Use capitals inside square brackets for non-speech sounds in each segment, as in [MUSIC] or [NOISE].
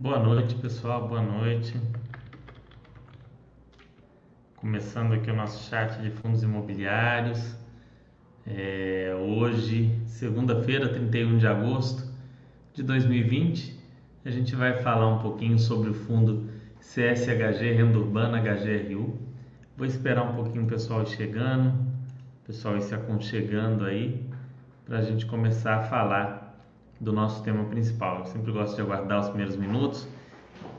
Boa noite, pessoal. Boa noite. Começando aqui o nosso chat de fundos imobiliários. É, hoje, segunda-feira, 31 de agosto de 2020, a gente vai falar um pouquinho sobre o fundo CSHG Renda Urbana HGRU. Vou esperar um pouquinho o pessoal chegando, o pessoal se aconchegando aí, para a gente começar a falar do nosso tema principal. Eu sempre gosto de aguardar os primeiros minutos,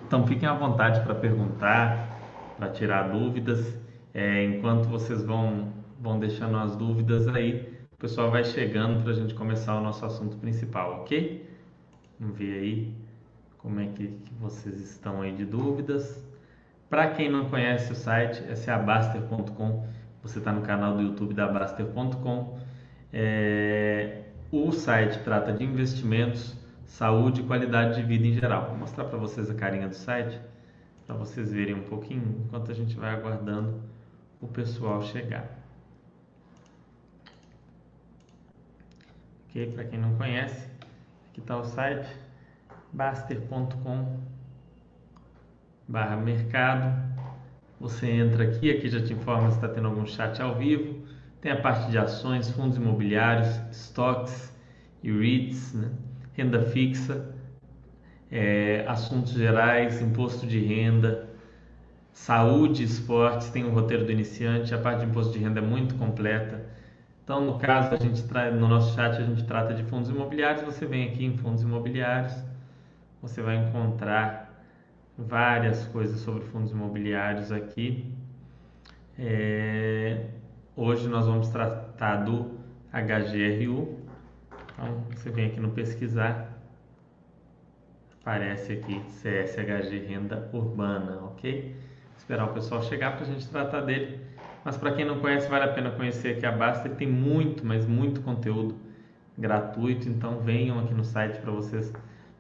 então fiquem à vontade para perguntar, para tirar dúvidas. É, enquanto vocês vão, vão deixando as dúvidas aí, o pessoal vai chegando para a gente começar o nosso assunto principal, ok? Vamos ver aí como é que, que vocês estão aí de dúvidas. Para quem não conhece o site, é seabaster.com. Você está no canal do YouTube da Baster.com. É, o site trata de investimentos, saúde e qualidade de vida em geral. Vou mostrar para vocês a carinha do site, para vocês verem um pouquinho, enquanto a gente vai aguardando o pessoal chegar. Ok? Para quem não conhece, aqui está o site baster.com barra mercado. Você entra aqui, aqui já te informa se está tendo algum chat ao vivo tem a parte de ações, fundos imobiliários, estoques e REITs, né? renda fixa, é, assuntos gerais, imposto de renda, saúde, esportes, tem o roteiro do iniciante, a parte de imposto de renda é muito completa. Então, no caso, a gente no nosso chat a gente trata de fundos imobiliários, você vem aqui em fundos imobiliários, você vai encontrar várias coisas sobre fundos imobiliários aqui. É, Hoje nós vamos tratar do HGRU. Então, você vem aqui no pesquisar, aparece aqui CSHG Renda Urbana, ok? Esperar o pessoal chegar para a gente tratar dele. Mas para quem não conhece, vale a pena conhecer aqui a Basta. Ele tem muito, mas muito conteúdo gratuito. Então venham aqui no site para vocês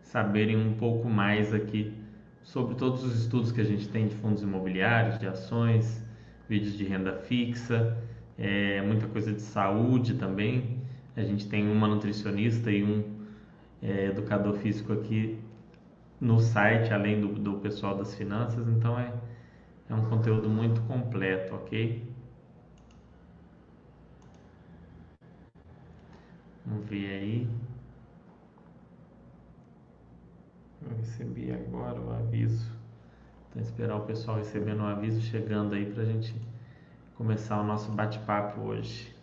saberem um pouco mais aqui sobre todos os estudos que a gente tem de fundos imobiliários, de ações, vídeos de renda fixa, é, muita coisa de saúde também. A gente tem uma nutricionista e um é, educador físico aqui no site, além do, do pessoal das finanças, então é, é um conteúdo muito completo, ok? Vamos ver aí. Eu recebi agora o aviso. Então esperar o pessoal recebendo o aviso chegando aí para a gente começar o nosso bate-papo hoje.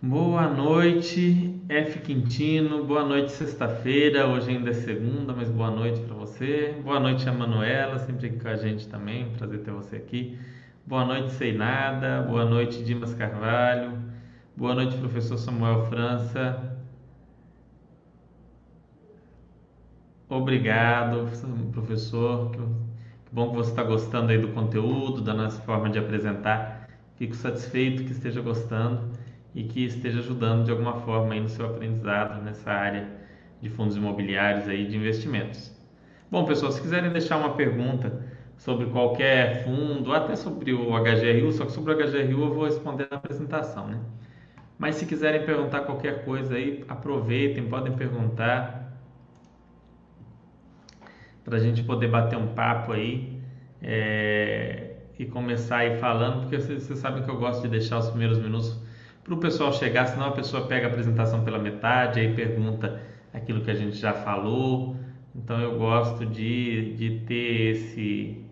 Boa noite, F Quintino. Boa noite, sexta-feira. Hoje ainda é segunda, mas boa noite para você. Boa noite, a Manuela, sempre aqui com a gente também. Prazer ter você aqui. Boa noite, Seinada. Boa noite, Dimas Carvalho. Boa noite, professor Samuel França. Obrigado, professor. Bom que você está gostando aí do conteúdo, da nossa forma de apresentar. Fico satisfeito que esteja gostando e que esteja ajudando de alguma forma aí no seu aprendizado nessa área de fundos imobiliários aí de investimentos. Bom, pessoal, se quiserem deixar uma pergunta sobre qualquer fundo, até sobre o HGRU, só que sobre o HGRU eu vou responder na apresentação, né? Mas se quiserem perguntar qualquer coisa aí, aproveitem, podem perguntar para a gente poder bater um papo aí é, e começar aí falando, porque vocês, vocês sabem que eu gosto de deixar os primeiros minutos para o pessoal chegar, senão a pessoa pega a apresentação pela metade, aí pergunta aquilo que a gente já falou. Então eu gosto de, de ter esse,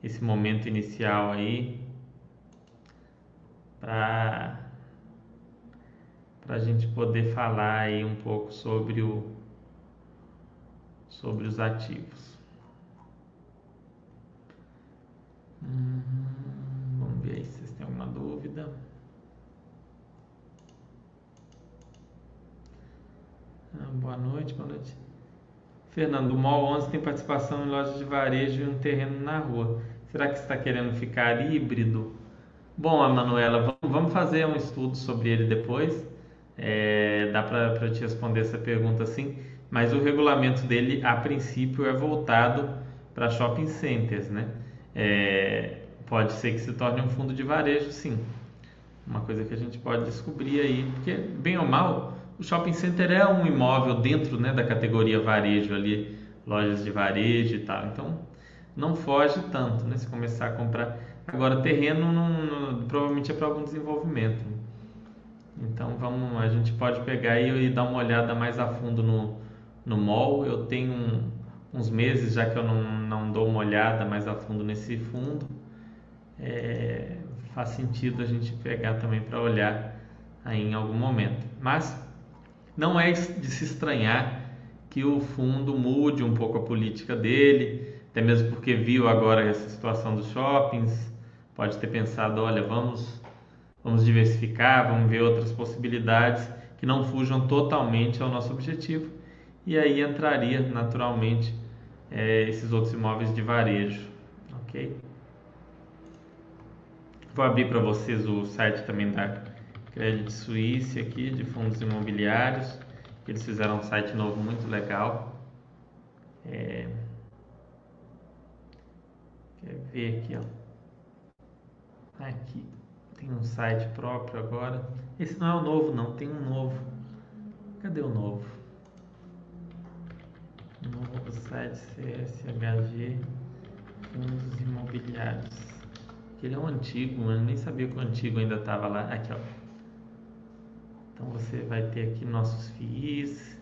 esse momento inicial aí para a gente poder falar aí um pouco sobre o, sobre os ativos. Hum, vamos ver aí se vocês têm alguma dúvida. Ah, boa noite, boa noite. Fernando, o MOL 11 tem participação em lojas de varejo e um terreno na rua. Será que está querendo ficar híbrido? Bom, Manuela, vamos fazer um estudo sobre ele depois. É, dá para te responder essa pergunta assim mas o regulamento dele, a princípio, é voltado para shopping centers, né? É, pode ser que se torne um fundo de varejo, sim. Uma coisa que a gente pode descobrir aí, porque bem ou mal, o shopping center é um imóvel dentro né, da categoria varejo ali, lojas de varejo e tal. Então não foge tanto, né? Se começar a comprar. Agora terreno não, não, provavelmente é para algum desenvolvimento. Então vamos, a gente pode pegar e, e dar uma olhada mais a fundo no, no mall. Eu tenho um, uns meses já que eu não, não dou uma olhada mais a fundo nesse fundo. É, faz sentido a gente pegar também para olhar aí em algum momento. Mas não é de se estranhar que o fundo mude um pouco a política dele, até mesmo porque viu agora essa situação dos shoppings, pode ter pensado, olha, vamos vamos diversificar, vamos ver outras possibilidades que não fujam totalmente ao nosso objetivo e aí entraria naturalmente é, esses outros imóveis de varejo, ok? Vou abrir para vocês o site também da Credit Suisse aqui de fundos imobiliários. Eles fizeram um site novo muito legal. É... Quer ver aqui, ó. Aqui tem um site próprio agora. Esse não é o novo, não. Tem um novo. Cadê o novo? Novo site CSHG Fundos Imobiliários. Ele é um antigo, eu nem sabia que o antigo ainda estava lá. Aqui, ó. Então você vai ter aqui nossos FIIs.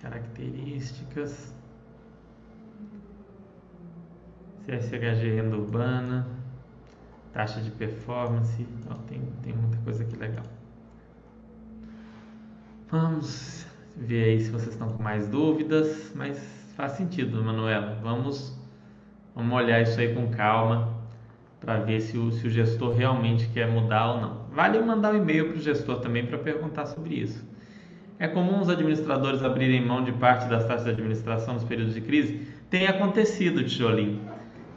Características. CSHG renda urbana. Taxa de performance. Ó, tem, tem muita coisa aqui legal. Vamos ver aí se vocês estão com mais dúvidas, mas faz sentido, Manuela. Vamos, vamos olhar isso aí com calma para ver se o, se o gestor realmente quer mudar ou não. Vale mandar um e-mail para o gestor também para perguntar sobre isso. É comum os administradores abrirem mão de parte das taxas de administração nos períodos de crise? Tem acontecido, Tijolinho.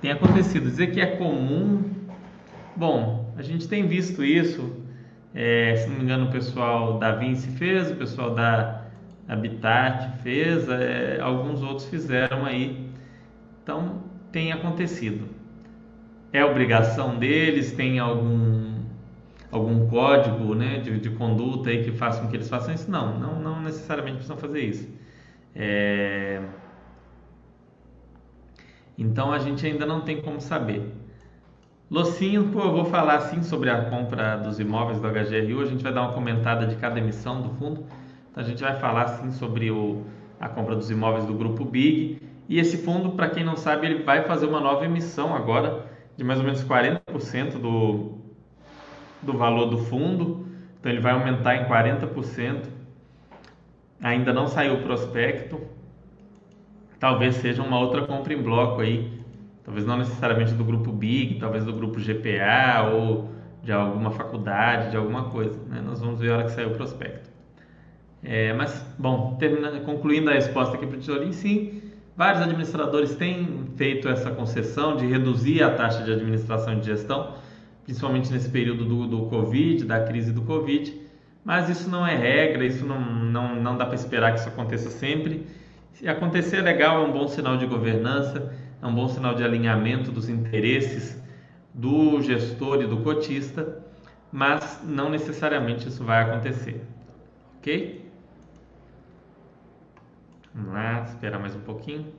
Tem acontecido. Dizer que é comum. Bom, a gente tem visto isso. É, se não me engano, o pessoal da Vinci fez, o pessoal da Habitat fez, é, alguns outros fizeram aí. Então, tem acontecido é obrigação deles? Tem algum algum código né, de, de conduta aí que faça com que eles façam isso? Não, não, não necessariamente precisam fazer isso. É... Então a gente ainda não tem como saber. Locinho, pô, eu vou falar assim sobre a compra dos imóveis do HGRU, a gente vai dar uma comentada de cada emissão do fundo. Então a gente vai falar assim sobre o, a compra dos imóveis do grupo Big. E esse fundo, para quem não sabe, ele vai fazer uma nova emissão agora de mais ou menos 40% do, do valor do fundo, então ele vai aumentar em 40%. Ainda não saiu o prospecto, talvez seja uma outra compra em bloco aí, talvez não necessariamente do grupo Big, talvez do grupo GPA ou de alguma faculdade, de alguma coisa. Né? Nós vamos ver a hora que sair o prospecto. É, mas, bom, terminando, concluindo a resposta aqui para o tesourinho, sim, Vários administradores têm feito essa concessão de reduzir a taxa de administração e de gestão, principalmente nesse período do, do Covid, da crise do Covid, mas isso não é regra, isso não, não, não dá para esperar que isso aconteça sempre. Se acontecer é legal, é um bom sinal de governança, é um bom sinal de alinhamento dos interesses do gestor e do cotista, mas não necessariamente isso vai acontecer, ok? Vamos lá, esperar mais um pouquinho.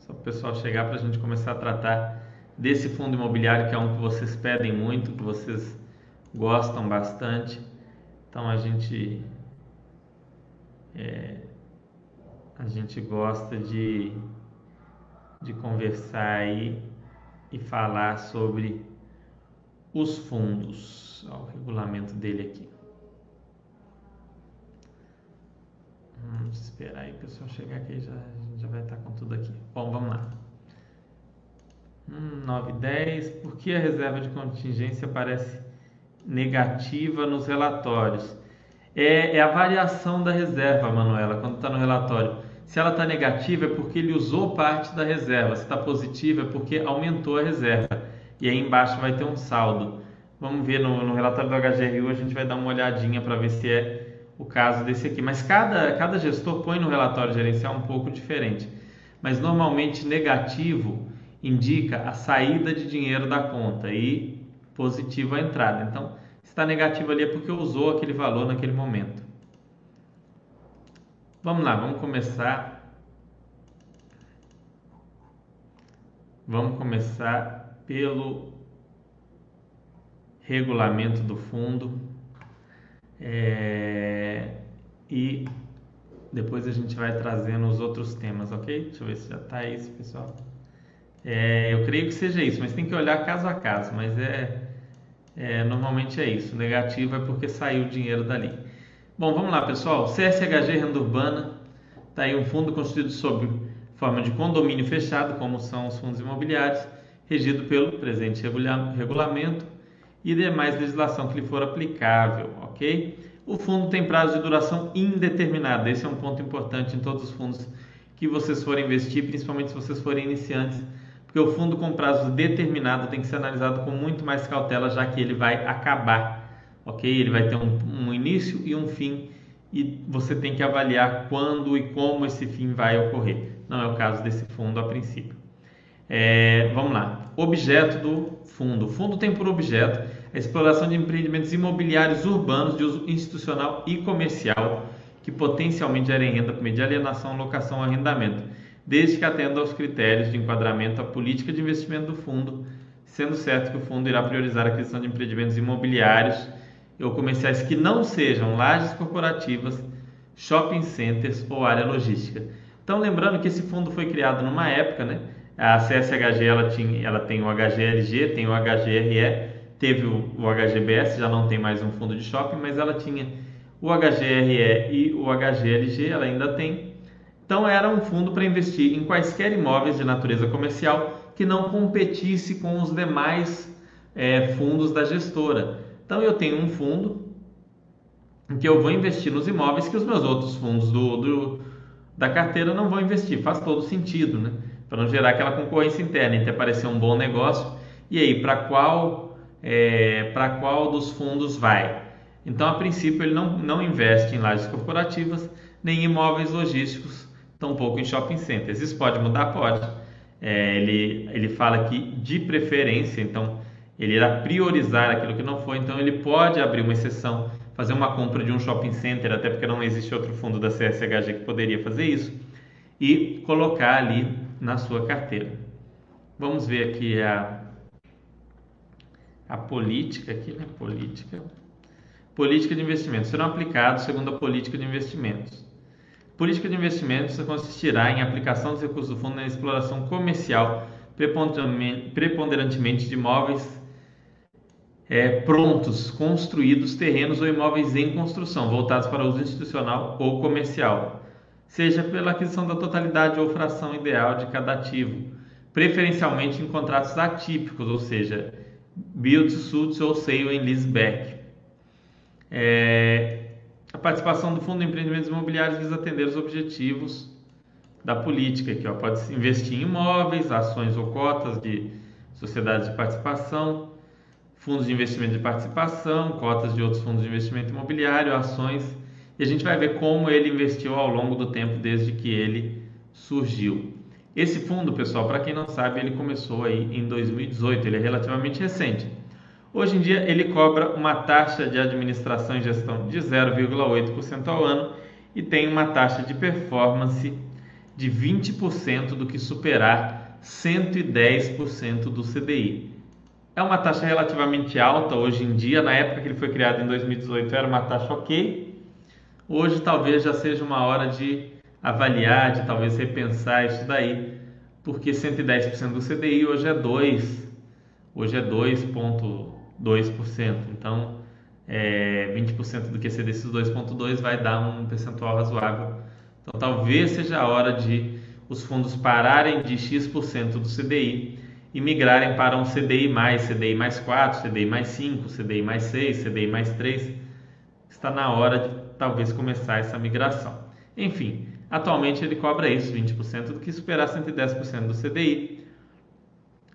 Só para o pessoal chegar para a gente começar a tratar desse fundo imobiliário que é um que vocês pedem muito, que vocês gostam bastante. Então a gente é, a gente gosta de, de conversar aí e falar sobre os fundos. Olha o regulamento dele aqui. Vamos esperar aí o pessoal chegar aqui, já, já vai estar com tudo aqui. Bom, vamos lá. Hum, 9 10. Por que a reserva de contingência aparece negativa nos relatórios? É, é a variação da reserva, Manuela, quando está no relatório. Se ela está negativa é porque ele usou parte da reserva. Se está positiva é porque aumentou a reserva. E aí embaixo vai ter um saldo. Vamos ver no, no relatório do HGRU, a gente vai dar uma olhadinha para ver se é o caso desse aqui. Mas cada, cada gestor põe no relatório gerencial um pouco diferente. Mas normalmente negativo indica a saída de dinheiro da conta e positivo a entrada. Então, está negativo ali é porque usou aquele valor naquele momento. Vamos lá, vamos começar. Vamos começar pelo regulamento do fundo é, e depois a gente vai trazendo os outros temas, ok? Deixa eu ver se já está isso, pessoal. É, eu creio que seja isso, mas tem que olhar caso a caso. Mas é, é normalmente é isso. Negativo é porque saiu o dinheiro dali. Bom, vamos lá, pessoal. CSHG Renda Urbana está aí um fundo constituído sob forma de condomínio fechado, como são os fundos imobiliários, regido pelo presente regulamento e demais legislação que lhe for aplicável, ok? O fundo tem prazo de duração indeterminada. Esse é um ponto importante em todos os fundos que vocês forem investir, principalmente se vocês forem iniciantes porque o fundo com prazo determinado tem que ser analisado com muito mais cautela, já que ele vai acabar, ok? Ele vai ter um, um início e um fim e você tem que avaliar quando e como esse fim vai ocorrer. Não é o caso desse fundo a princípio. É, vamos lá. Objeto do fundo. O fundo tem por objeto a exploração de empreendimentos imobiliários urbanos de uso institucional e comercial que potencialmente gerem renda por meio de alienação, locação ou arrendamento desde que atenda aos critérios de enquadramento à política de investimento do fundo, sendo certo que o fundo irá priorizar a aquisição de empreendimentos imobiliários ou comerciais que não sejam lajes corporativas, shopping centers ou área logística. Então, lembrando que esse fundo foi criado numa época, né? A CSHG ela, tinha, ela tem o HGLG, tem o HGRE, teve o, HGBS, já não tem mais um fundo de shopping, mas ela tinha o HGRE e o HGLG, ela ainda tem, então era um fundo para investir em quaisquer imóveis de natureza comercial que não competisse com os demais é, fundos da gestora. Então eu tenho um fundo em que eu vou investir nos imóveis que os meus outros fundos do, do da carteira não vão investir. Faz todo sentido, né? Para não gerar aquela concorrência interna, entre aparecer um bom negócio e aí para qual é, para qual dos fundos vai. Então a princípio ele não, não investe em lajes corporativas nem em imóveis logísticos tampouco em shopping centers. Isso pode mudar? Pode. É, ele, ele fala que de preferência, então ele irá priorizar aquilo que não foi, então ele pode abrir uma exceção, fazer uma compra de um shopping center, até porque não existe outro fundo da CSHG que poderia fazer isso, e colocar ali na sua carteira. Vamos ver aqui a, a política aqui, né? Política. Política de investimentos serão aplicados segundo a política de investimentos. Política de investimentos consistirá em aplicação dos recursos do fundo na exploração comercial, preponderantemente de imóveis é, prontos, construídos, terrenos ou imóveis em construção, voltados para uso institucional ou comercial, seja pela aquisição da totalidade ou fração ideal de cada ativo, preferencialmente em contratos atípicos, ou seja, build, suits ou sale em leaseback. É, a participação do Fundo de Empreendimentos Imobiliários visa atender os objetivos da política, que pode investir em imóveis, ações ou cotas de sociedades de participação, fundos de investimento de participação, cotas de outros fundos de investimento imobiliário, ações, e a gente vai ver como ele investiu ao longo do tempo desde que ele surgiu. Esse fundo, pessoal, para quem não sabe, ele começou aí em 2018, ele é relativamente recente. Hoje em dia, ele cobra uma taxa de administração e gestão de 0,8% ao ano e tem uma taxa de performance de 20% do que superar 110% do CDI. É uma taxa relativamente alta hoje em dia, na época que ele foi criado em 2018 era uma taxa ok. Hoje talvez já seja uma hora de avaliar, de talvez repensar isso daí, porque 110% do CDI hoje é 2, hoje é 2. 2%. Então, é, 20% do QC desses 2,2 vai dar um percentual razoável. Então, talvez seja a hora de os fundos pararem de X% do CDI e migrarem para um CDI CDI mais 4, CDI mais 5, CDI mais 6, CDI mais 3. Está na hora de talvez começar essa migração. Enfim, atualmente ele cobra isso, 20% do que superar 110% do CDI.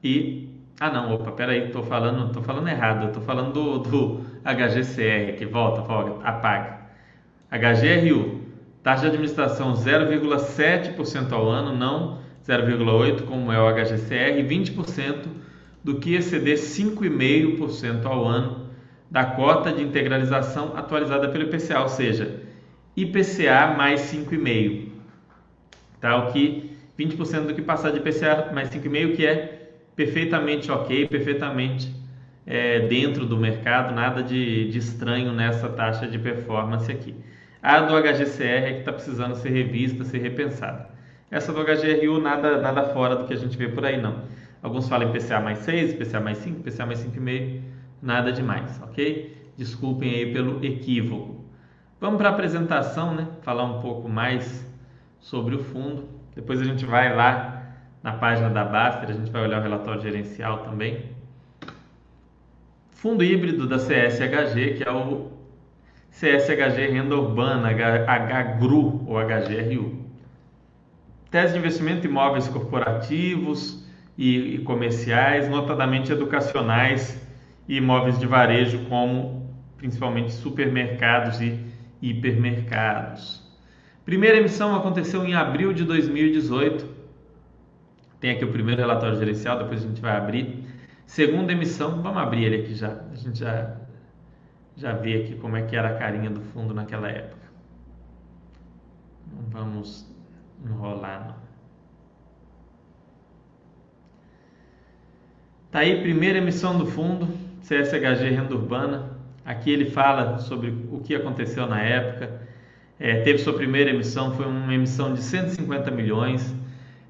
E ah, não, opa, peraí, tô falando, tô falando errado, tô falando do, do HGCR, que volta, volta, apaga. HGRU, taxa de administração 0,7% ao ano, não 0,8% como é o HGCR, e 20% do que exceder 5,5% ao ano da cota de integralização atualizada pelo IPCA, ou seja, IPCA mais 5,5. Tá? O que 20% do que passar de IPCA mais 5,5, que é perfeitamente ok, perfeitamente é, dentro do mercado, nada de, de estranho nessa taxa de performance aqui. A do HGCR é que está precisando ser revista, ser repensada. Essa do HGRU nada, nada fora do que a gente vê por aí não. Alguns falam PCA mais 6, PCA mais 5, PCA mais 5,5, nada demais, ok? Desculpem aí pelo equívoco. Vamos para a apresentação, né? Falar um pouco mais sobre o fundo. Depois a gente vai lá na página da Baster, a gente vai olhar o relatório gerencial também. Fundo híbrido da CSHG, que é o CSHG Renda Urbana, HGRU ou HGRU. Tese de investimento em imóveis corporativos e, e comerciais, notadamente educacionais e imóveis de varejo, como principalmente supermercados e hipermercados. Primeira emissão aconteceu em abril de 2018. Tem aqui o primeiro relatório gerencial, depois a gente vai abrir. Segunda emissão, vamos abrir ele aqui já. A gente já já vê aqui como é que era a carinha do fundo naquela época. Não vamos enrolar não. Tá aí primeira emissão do fundo, CSHG Renda Urbana. Aqui ele fala sobre o que aconteceu na época. É, teve sua primeira emissão, foi uma emissão de 150 milhões.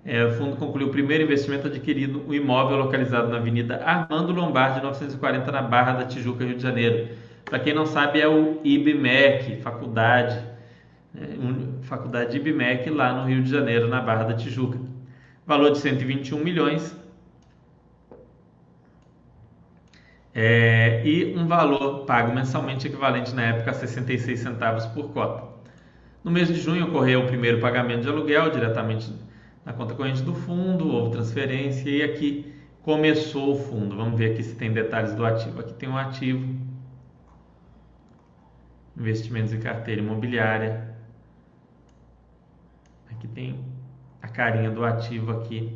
É, o fundo concluiu o primeiro investimento adquirido um imóvel localizado na Avenida Armando Lombardi, 940, na Barra da Tijuca, Rio de Janeiro. Para quem não sabe, é o IBMEC, faculdade, é, faculdade IBMEC lá no Rio de Janeiro, na Barra da Tijuca. Valor de 121 milhões. É, e um valor pago mensalmente equivalente na época a 66 centavos por cota. No mês de junho ocorreu o primeiro pagamento de aluguel diretamente na conta corrente do fundo, houve transferência e aqui começou o fundo. Vamos ver aqui se tem detalhes do ativo. Aqui tem um ativo, investimentos em carteira imobiliária. Aqui tem a carinha do ativo aqui.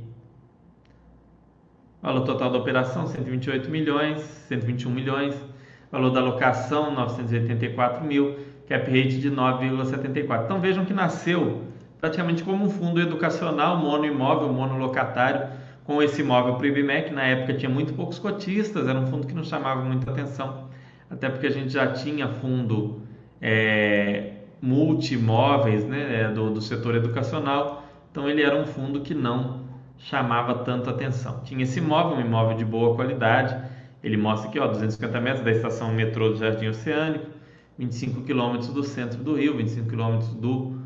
Valor total da operação 128 milhões, 121 milhões. Valor da locação 984 mil, cap rate de 9,74. Então vejam que nasceu praticamente como um fundo educacional, mono imóvel, mono locatário, com esse imóvel para o IBMEC. Na época tinha muito poucos cotistas, era um fundo que não chamava muita atenção, até porque a gente já tinha fundo é, multimóveis né, é, do, do setor educacional, então ele era um fundo que não chamava tanto atenção. Tinha esse imóvel, um imóvel de boa qualidade, ele mostra aqui, ó, 250 metros da estação metrô do Jardim Oceânico, 25 quilômetros do centro do Rio, 25 quilômetros do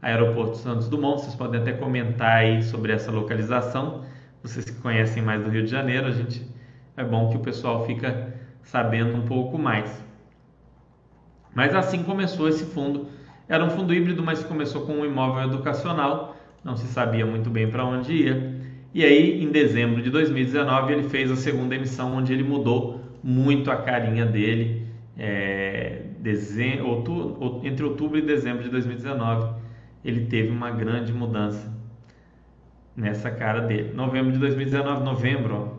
aeroporto Santos Dumont. Vocês podem até comentar aí sobre essa localização. Vocês que conhecem mais do Rio de Janeiro, a gente é bom que o pessoal fica sabendo um pouco mais. Mas assim começou esse fundo. Era um fundo híbrido, mas começou com um imóvel educacional, não se sabia muito bem para onde ia. E aí, em dezembro de 2019, ele fez a segunda emissão, onde ele mudou muito a carinha dele. É, outubro, entre outubro e dezembro de 2019, ele teve uma grande mudança nessa cara dele. Novembro de 2019, novembro, ó,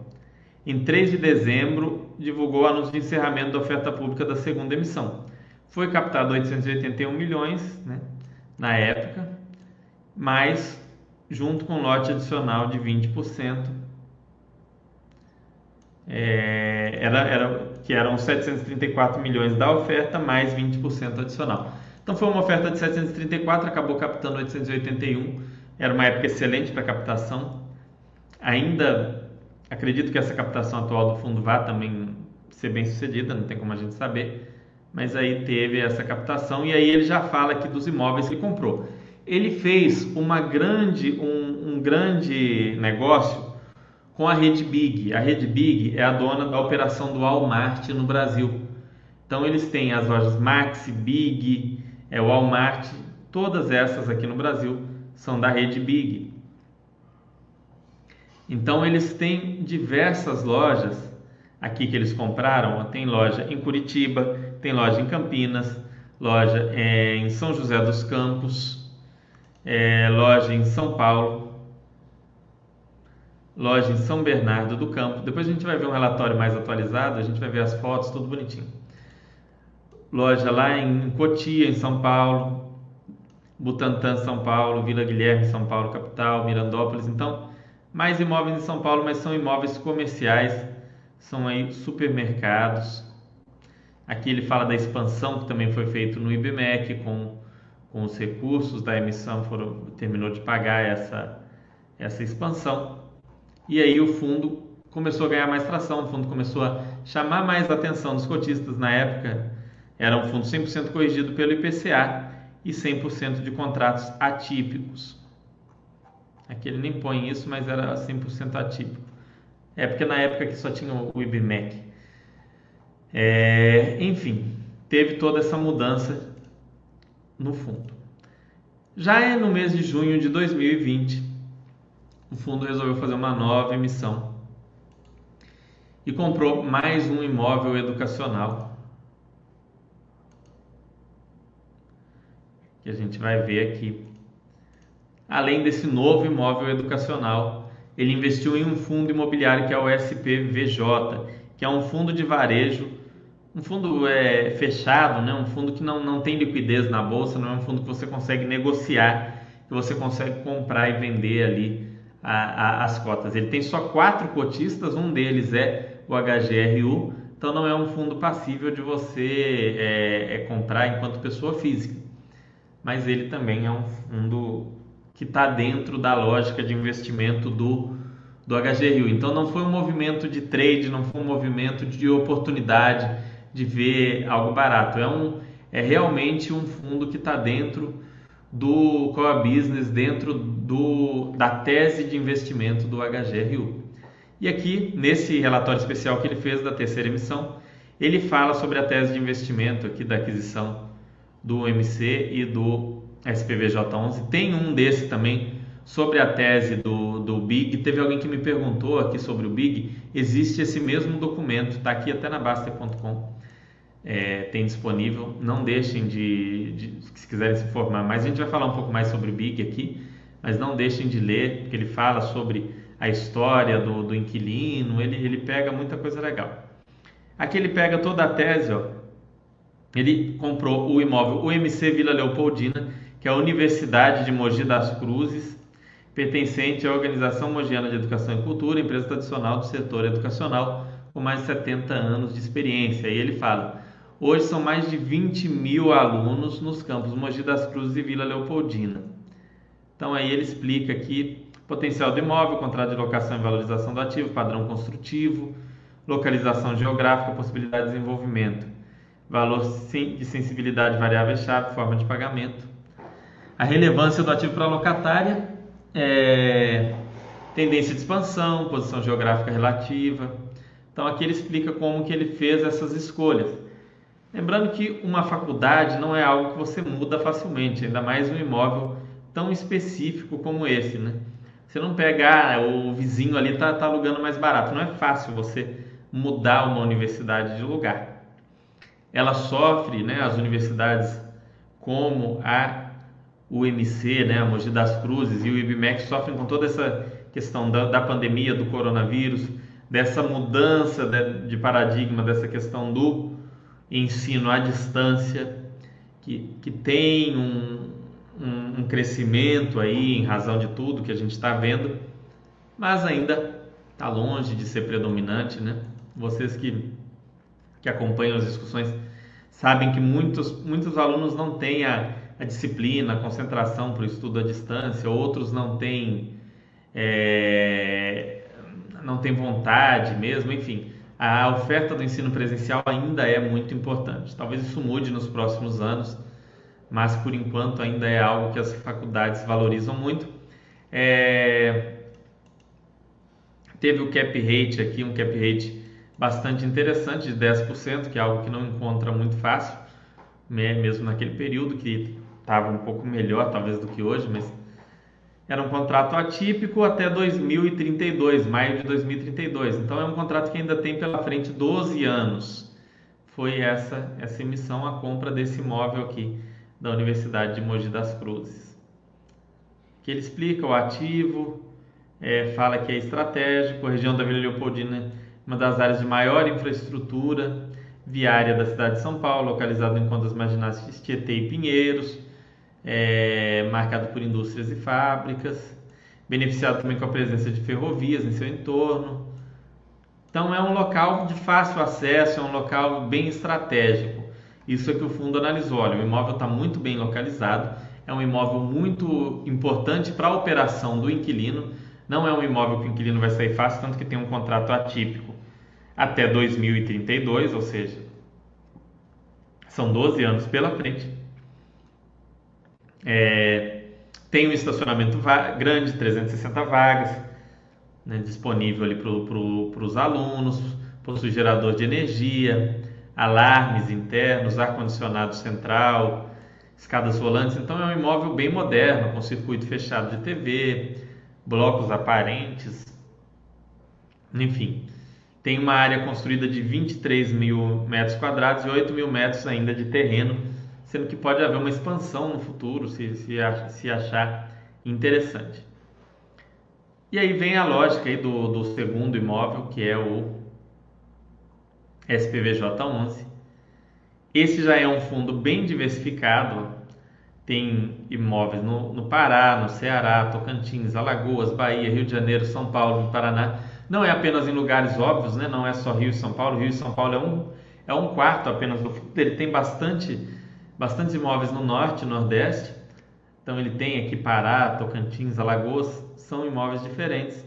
em 3 de dezembro, divulgou o anúncio de encerramento da oferta pública da segunda emissão. Foi captado 881 milhões né, na época, mas junto com lote adicional de 20%, é, era, era, que eram 734 milhões da oferta mais 20% adicional. Então foi uma oferta de 734, acabou captando 881, era uma época excelente para captação. Ainda acredito que essa captação atual do fundo vá também ser bem sucedida, não tem como a gente saber mas aí teve essa captação e aí ele já fala aqui dos imóveis que comprou. Ele fez uma grande, um, um grande negócio com a Rede Big. A Rede Big é a dona da operação do Walmart no Brasil. Então eles têm as lojas Max, Big, é, Walmart, todas essas aqui no Brasil são da Rede Big. Então eles têm diversas lojas aqui que eles compraram. Tem loja em Curitiba, tem loja em Campinas, loja é, em São José dos Campos, é, loja em São Paulo, loja em São Bernardo do Campo. Depois a gente vai ver um relatório mais atualizado, a gente vai ver as fotos, tudo bonitinho. loja lá em Cotia, em São Paulo, Butantã, São Paulo, Vila Guilherme, São Paulo, capital, Mirandópolis. Então, mais imóveis em São Paulo, mas são imóveis comerciais, são aí supermercados. Aqui ele fala da expansão que também foi feito no IBMEC com, com os recursos da emissão foram terminou de pagar essa essa expansão. E aí o fundo começou a ganhar mais tração, o fundo começou a chamar mais a atenção dos cotistas na época. Era um fundo 100% corrigido pelo IPCA e 100% de contratos atípicos. Aqui ele nem põe isso, mas era 100% atípico. É porque na época que só tinha o IBMEC. É, enfim, teve toda essa mudança no fundo. Já é no mês de junho de 2020, o fundo resolveu fazer uma nova emissão e comprou mais um imóvel educacional. Que a gente vai ver aqui. Além desse novo imóvel educacional, ele investiu em um fundo imobiliário que é o SPVJ, que é um fundo de varejo, um fundo é, fechado, né? um fundo que não, não tem liquidez na bolsa, não é um fundo que você consegue negociar, que você consegue comprar e vender ali a, a, as cotas. Ele tem só quatro cotistas, um deles é o HGRU, então não é um fundo passível de você é, é comprar enquanto pessoa física, mas ele também é um fundo que está dentro da lógica de investimento do, do HGRU. Então não foi um movimento de trade, não foi um movimento de oportunidade de ver algo barato. É, um, é realmente um fundo que está dentro do core business, dentro do, da tese de investimento do HGRU. E aqui, nesse relatório especial que ele fez da terceira emissão, ele fala sobre a tese de investimento aqui da aquisição do MC e do SPVJ11. Tem um desse também sobre a tese do, do BIG. Teve alguém que me perguntou aqui sobre o BIG. Existe esse mesmo documento, está aqui até na Baster.com. É, tem disponível. Não deixem de, de, se quiserem se informar mais. A gente vai falar um pouco mais sobre o BIG aqui, mas não deixem de ler, porque ele fala sobre a história do, do inquilino, ele, ele pega muita coisa legal. Aqui ele pega toda a tese, ó. ele comprou o imóvel UMC Vila Leopoldina, que é a Universidade de Mogi das Cruzes, pertencente à Organização Mogiana de Educação e Cultura, empresa tradicional do setor educacional, com mais de 70 anos de experiência. E ele fala, hoje são mais de 20 mil alunos nos campos Mogi das Cruzes e Vila Leopoldina. Então aí ele explica aqui potencial do imóvel, contrato de locação e valorização do ativo, padrão construtivo, localização geográfica, possibilidade de desenvolvimento, valor de sensibilidade variável-chave, forma de pagamento. A relevância do ativo para a locatária, é, tendência de expansão, posição geográfica relativa. Então aqui ele explica como que ele fez essas escolhas. Lembrando que uma faculdade não é algo que você muda facilmente, ainda mais um imóvel tão específico como esse, né? Você não pegar ah, o vizinho ali tá, tá alugando mais barato. Não é fácil você mudar uma universidade de lugar. Ela sofre, né, as universidades como a UMC, né, a Mogi das Cruzes e o IBMEC sofrem com toda essa questão da, da pandemia, do coronavírus, dessa mudança de, de paradigma, dessa questão do ensino à distância, que, que tem um, um, um crescimento aí em razão de tudo que a gente está vendo, mas ainda está longe de ser predominante, né? Vocês que, que acompanham as discussões sabem que muitos, muitos alunos não têm a, a disciplina, a concentração para o estudo à distância, outros não têm, é, não têm vontade mesmo, enfim. A oferta do ensino presencial ainda é muito importante. Talvez isso mude nos próximos anos, mas por enquanto ainda é algo que as faculdades valorizam muito. É... Teve o cap rate aqui, um cap rate bastante interessante de 10%, que é algo que não encontra muito fácil, né, mesmo naquele período que estava um pouco melhor talvez do que hoje, mas era um contrato atípico até 2032, maio de 2032. Então é um contrato que ainda tem pela frente 12 anos. Foi essa essa emissão, a compra desse imóvel aqui da Universidade de Mogi das Cruzes. Que ele explica o ativo, é, fala que é estratégico, a região da Vila Leopoldina é uma das áreas de maior infraestrutura, viária da cidade de São Paulo, localizado em contas marginais Tietê e Pinheiros, é, marcado por indústrias e fábricas, beneficiado também com a presença de ferrovias em seu entorno. Então é um local de fácil acesso, é um local bem estratégico. Isso é que o fundo analisou. Olha, o imóvel está muito bem localizado, é um imóvel muito importante para a operação do inquilino. Não é um imóvel que o inquilino vai sair fácil, tanto que tem um contrato atípico até 2032, ou seja, são 12 anos pela frente. É, tem um estacionamento grande, 360 vagas, né, disponível ali para os alunos, possui gerador de energia, alarmes internos, ar-condicionado central, escadas rolantes. Então é um imóvel bem moderno, com circuito fechado de TV, blocos aparentes, enfim. Tem uma área construída de 23 mil metros quadrados e 8 mil metros ainda de terreno, sendo que pode haver uma expansão no futuro, se, se, se achar interessante. E aí vem a lógica aí do, do segundo imóvel, que é o SPVJ11. Esse já é um fundo bem diversificado, tem imóveis no, no Pará, no Ceará, Tocantins, Alagoas, Bahia, Rio de Janeiro, São Paulo Paraná não é apenas em lugares óbvios, né? não é só Rio e São Paulo. Rio e São Paulo é um, é um quarto apenas do fundo. Ele tem bastante, bastantes imóveis no norte e nordeste. Então ele tem aqui Pará, Tocantins, Alagoas, são imóveis diferentes.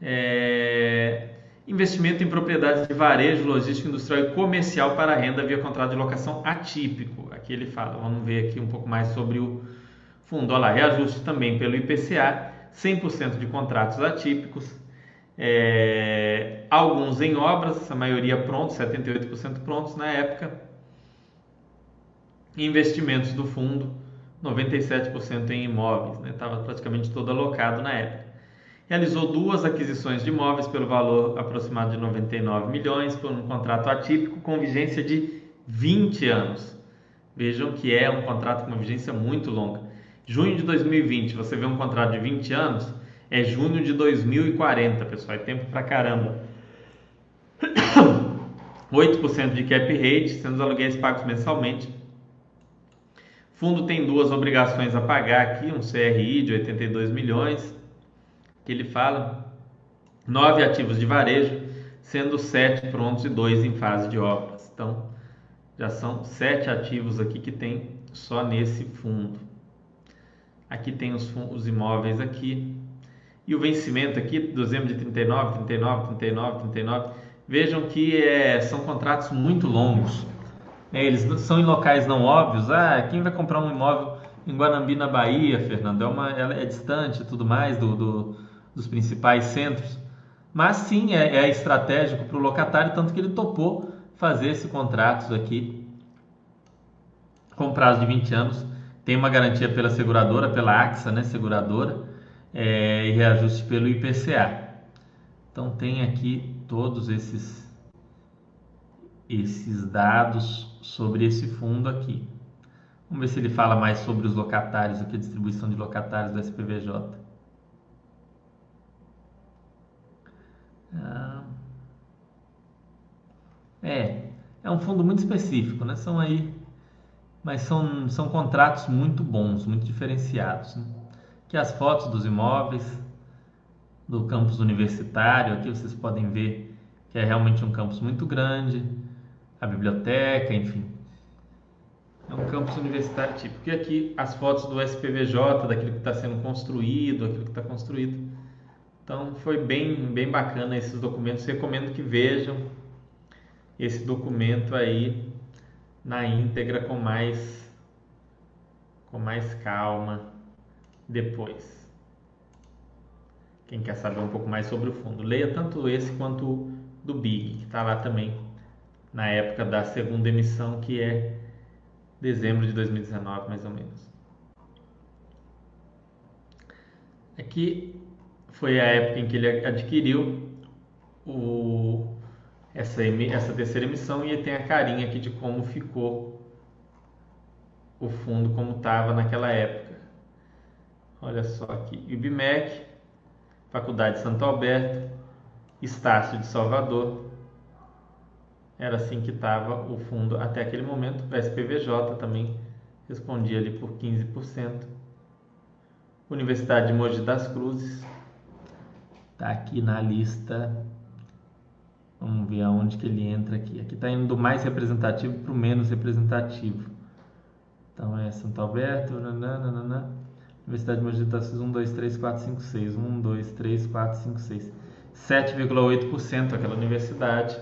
É... Investimento em propriedades de varejo, logística industrial e comercial para renda via contrato de locação atípico. Aqui ele fala, vamos ver aqui um pouco mais sobre o fundo. Olha lá, reajuste também pelo IPCA, 100% de contratos atípicos, é, alguns em obras, a maioria prontos, 78% prontos na época. Investimentos do fundo, 97% em imóveis, estava né? praticamente todo alocado na época. Realizou duas aquisições de imóveis pelo valor aproximado de 99 milhões por um contrato atípico com vigência de 20 anos. Vejam que é um contrato com uma vigência muito longa. Junho de 2020, você vê um contrato de 20 anos, é junho de 2040, pessoal. É tempo pra caramba. [COUGHS] 8% de cap rate, sendo os aluguéis pagos mensalmente. Fundo tem duas obrigações a pagar aqui, um CRI de 82 milhões, que ele fala, nove ativos de varejo, sendo sete prontos e dois em fase de obras. Então, já são sete ativos aqui que tem só nesse fundo. Aqui tem os, os imóveis aqui, e o vencimento aqui, dezembro de 39, 39, 39, 39. Vejam que é, são contratos muito longos. É, eles são em locais não óbvios. Ah, quem vai comprar um imóvel em Guanambi, na Bahia, Fernando? É, uma, é distante tudo mais do, do, dos principais centros. Mas sim, é, é estratégico para o locatário, tanto que ele topou fazer esses contratos aqui com prazo de 20 anos. Tem uma garantia pela seguradora, pela AXA, né, seguradora é, e reajuste pelo IPCA. Então tem aqui todos esses esses dados sobre esse fundo aqui. Vamos ver se ele fala mais sobre os locatários aqui, a distribuição de locatários do SPVJ. Ah, é, é um fundo muito específico, né? São aí, mas são, são contratos muito bons, muito diferenciados. Né? Aqui as fotos dos imóveis do campus universitário. Aqui vocês podem ver que é realmente um campus muito grande, a biblioteca, enfim. É um campus universitário típico. E aqui as fotos do SPVJ, daquilo que está sendo construído, aquilo que está construído. Então foi bem, bem bacana esses documentos. Recomendo que vejam esse documento aí na íntegra com mais com mais calma depois. Quem quer saber um pouco mais sobre o fundo, leia tanto esse quanto do Big, que está lá também na época da segunda emissão, que é dezembro de 2019, mais ou menos. Aqui foi a época em que ele adquiriu o, essa, essa terceira emissão e tem a carinha aqui de como ficou o fundo, como estava naquela época. Olha só aqui, IBMEC, Faculdade de Santo Alberto, Estácio de Salvador. Era assim que estava o fundo até aquele momento. O SPVJ também respondia ali por 15%. Universidade de Mogi das Cruzes está aqui na lista. Vamos ver aonde que ele entra aqui. Aqui está indo do mais representativo para o menos representativo. Então é Santo Alberto, nananana. Universidade de Mogi das Cruzes, 1, 2, 3, 4, 5, 6. 1, 2, 3, 4, 5, 6. 7,8% aquela universidade.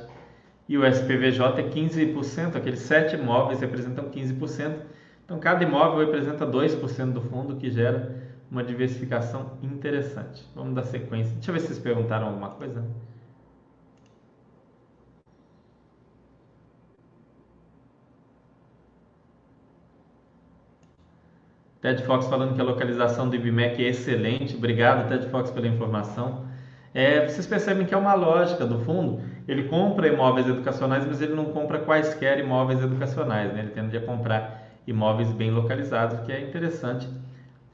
E o SPVJ é 15%, aqueles 7 imóveis representam 15%. Então cada imóvel representa 2% do fundo, que gera uma diversificação interessante. Vamos dar sequência. Deixa eu ver se vocês perguntaram alguma coisa. Ted Fox falando que a localização do IBMEC é excelente. Obrigado, Ted Fox, pela informação. É, vocês percebem que é uma lógica do fundo. Ele compra imóveis educacionais, mas ele não compra quaisquer imóveis educacionais. Né? Ele tende a comprar imóveis bem localizados, que é interessante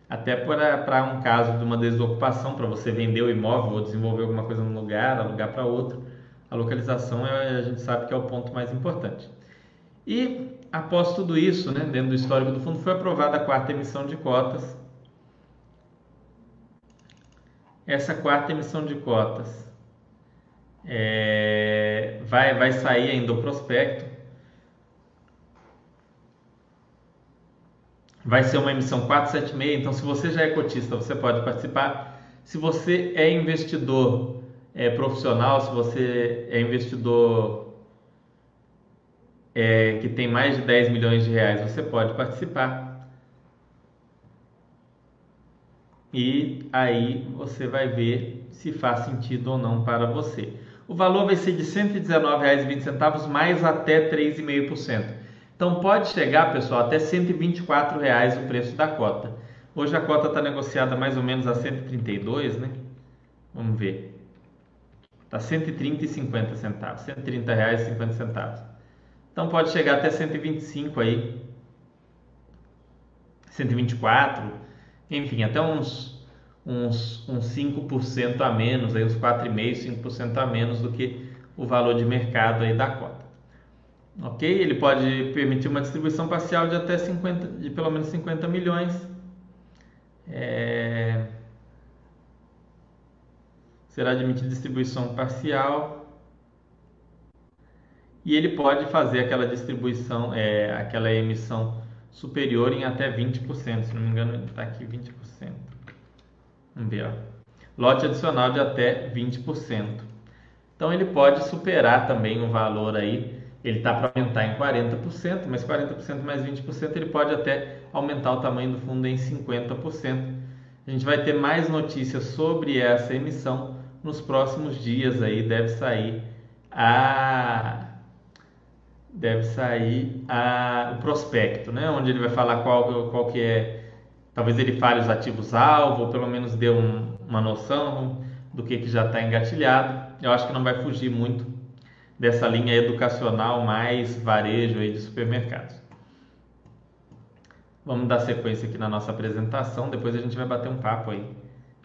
até para um caso de uma desocupação, para você vender o imóvel ou desenvolver alguma coisa num lugar, alugar para outro, a localização é, a gente sabe que é o ponto mais importante. E após tudo isso, né, dentro do histórico do fundo, foi aprovada a quarta emissão de cotas. Essa quarta emissão de cotas é, vai, vai sair ainda o prospecto vai ser uma emissão 476, então se você já é cotista, você pode participar. Se você é investidor é, profissional, se você é investidor é, que tem mais de 10 milhões de reais, você pode participar. E aí você vai ver se faz sentido ou não para você. O valor vai ser de R$ 119,20 mais até 3,5%. Então pode chegar, pessoal, até 124 reais o preço da cota. Hoje a cota está negociada mais ou menos a 132, né? Vamos ver. Está 130 e 50 centavos, 130 reais e 50 centavos. Então pode chegar até 125 aí, 124, enfim, até uns uns, uns 5% a menos, aí uns 4,5%, 5% a menos do que o valor de mercado aí da cota ok? Ele pode permitir uma distribuição parcial de até 50, de pelo menos 50 milhões. É... Será admitida distribuição parcial. E ele pode fazer aquela distribuição, é, aquela emissão superior em até 20%. Se não me engano, está aqui 20%. Ó. Lote adicional de até 20%. Então ele pode superar também o valor aí ele está para aumentar em 40%, mas 40% mais 20% ele pode até aumentar o tamanho do fundo em 50%. A gente vai ter mais notícias sobre essa emissão nos próximos dias aí, deve sair a deve sair a, o prospecto, né? onde ele vai falar qual, qual que é, talvez ele fale os ativos alvo, ou pelo menos dê um, uma noção do que, que já está engatilhado. Eu acho que não vai fugir muito dessa linha educacional mais varejo aí de supermercados. Vamos dar sequência aqui na nossa apresentação, depois a gente vai bater um papo aí,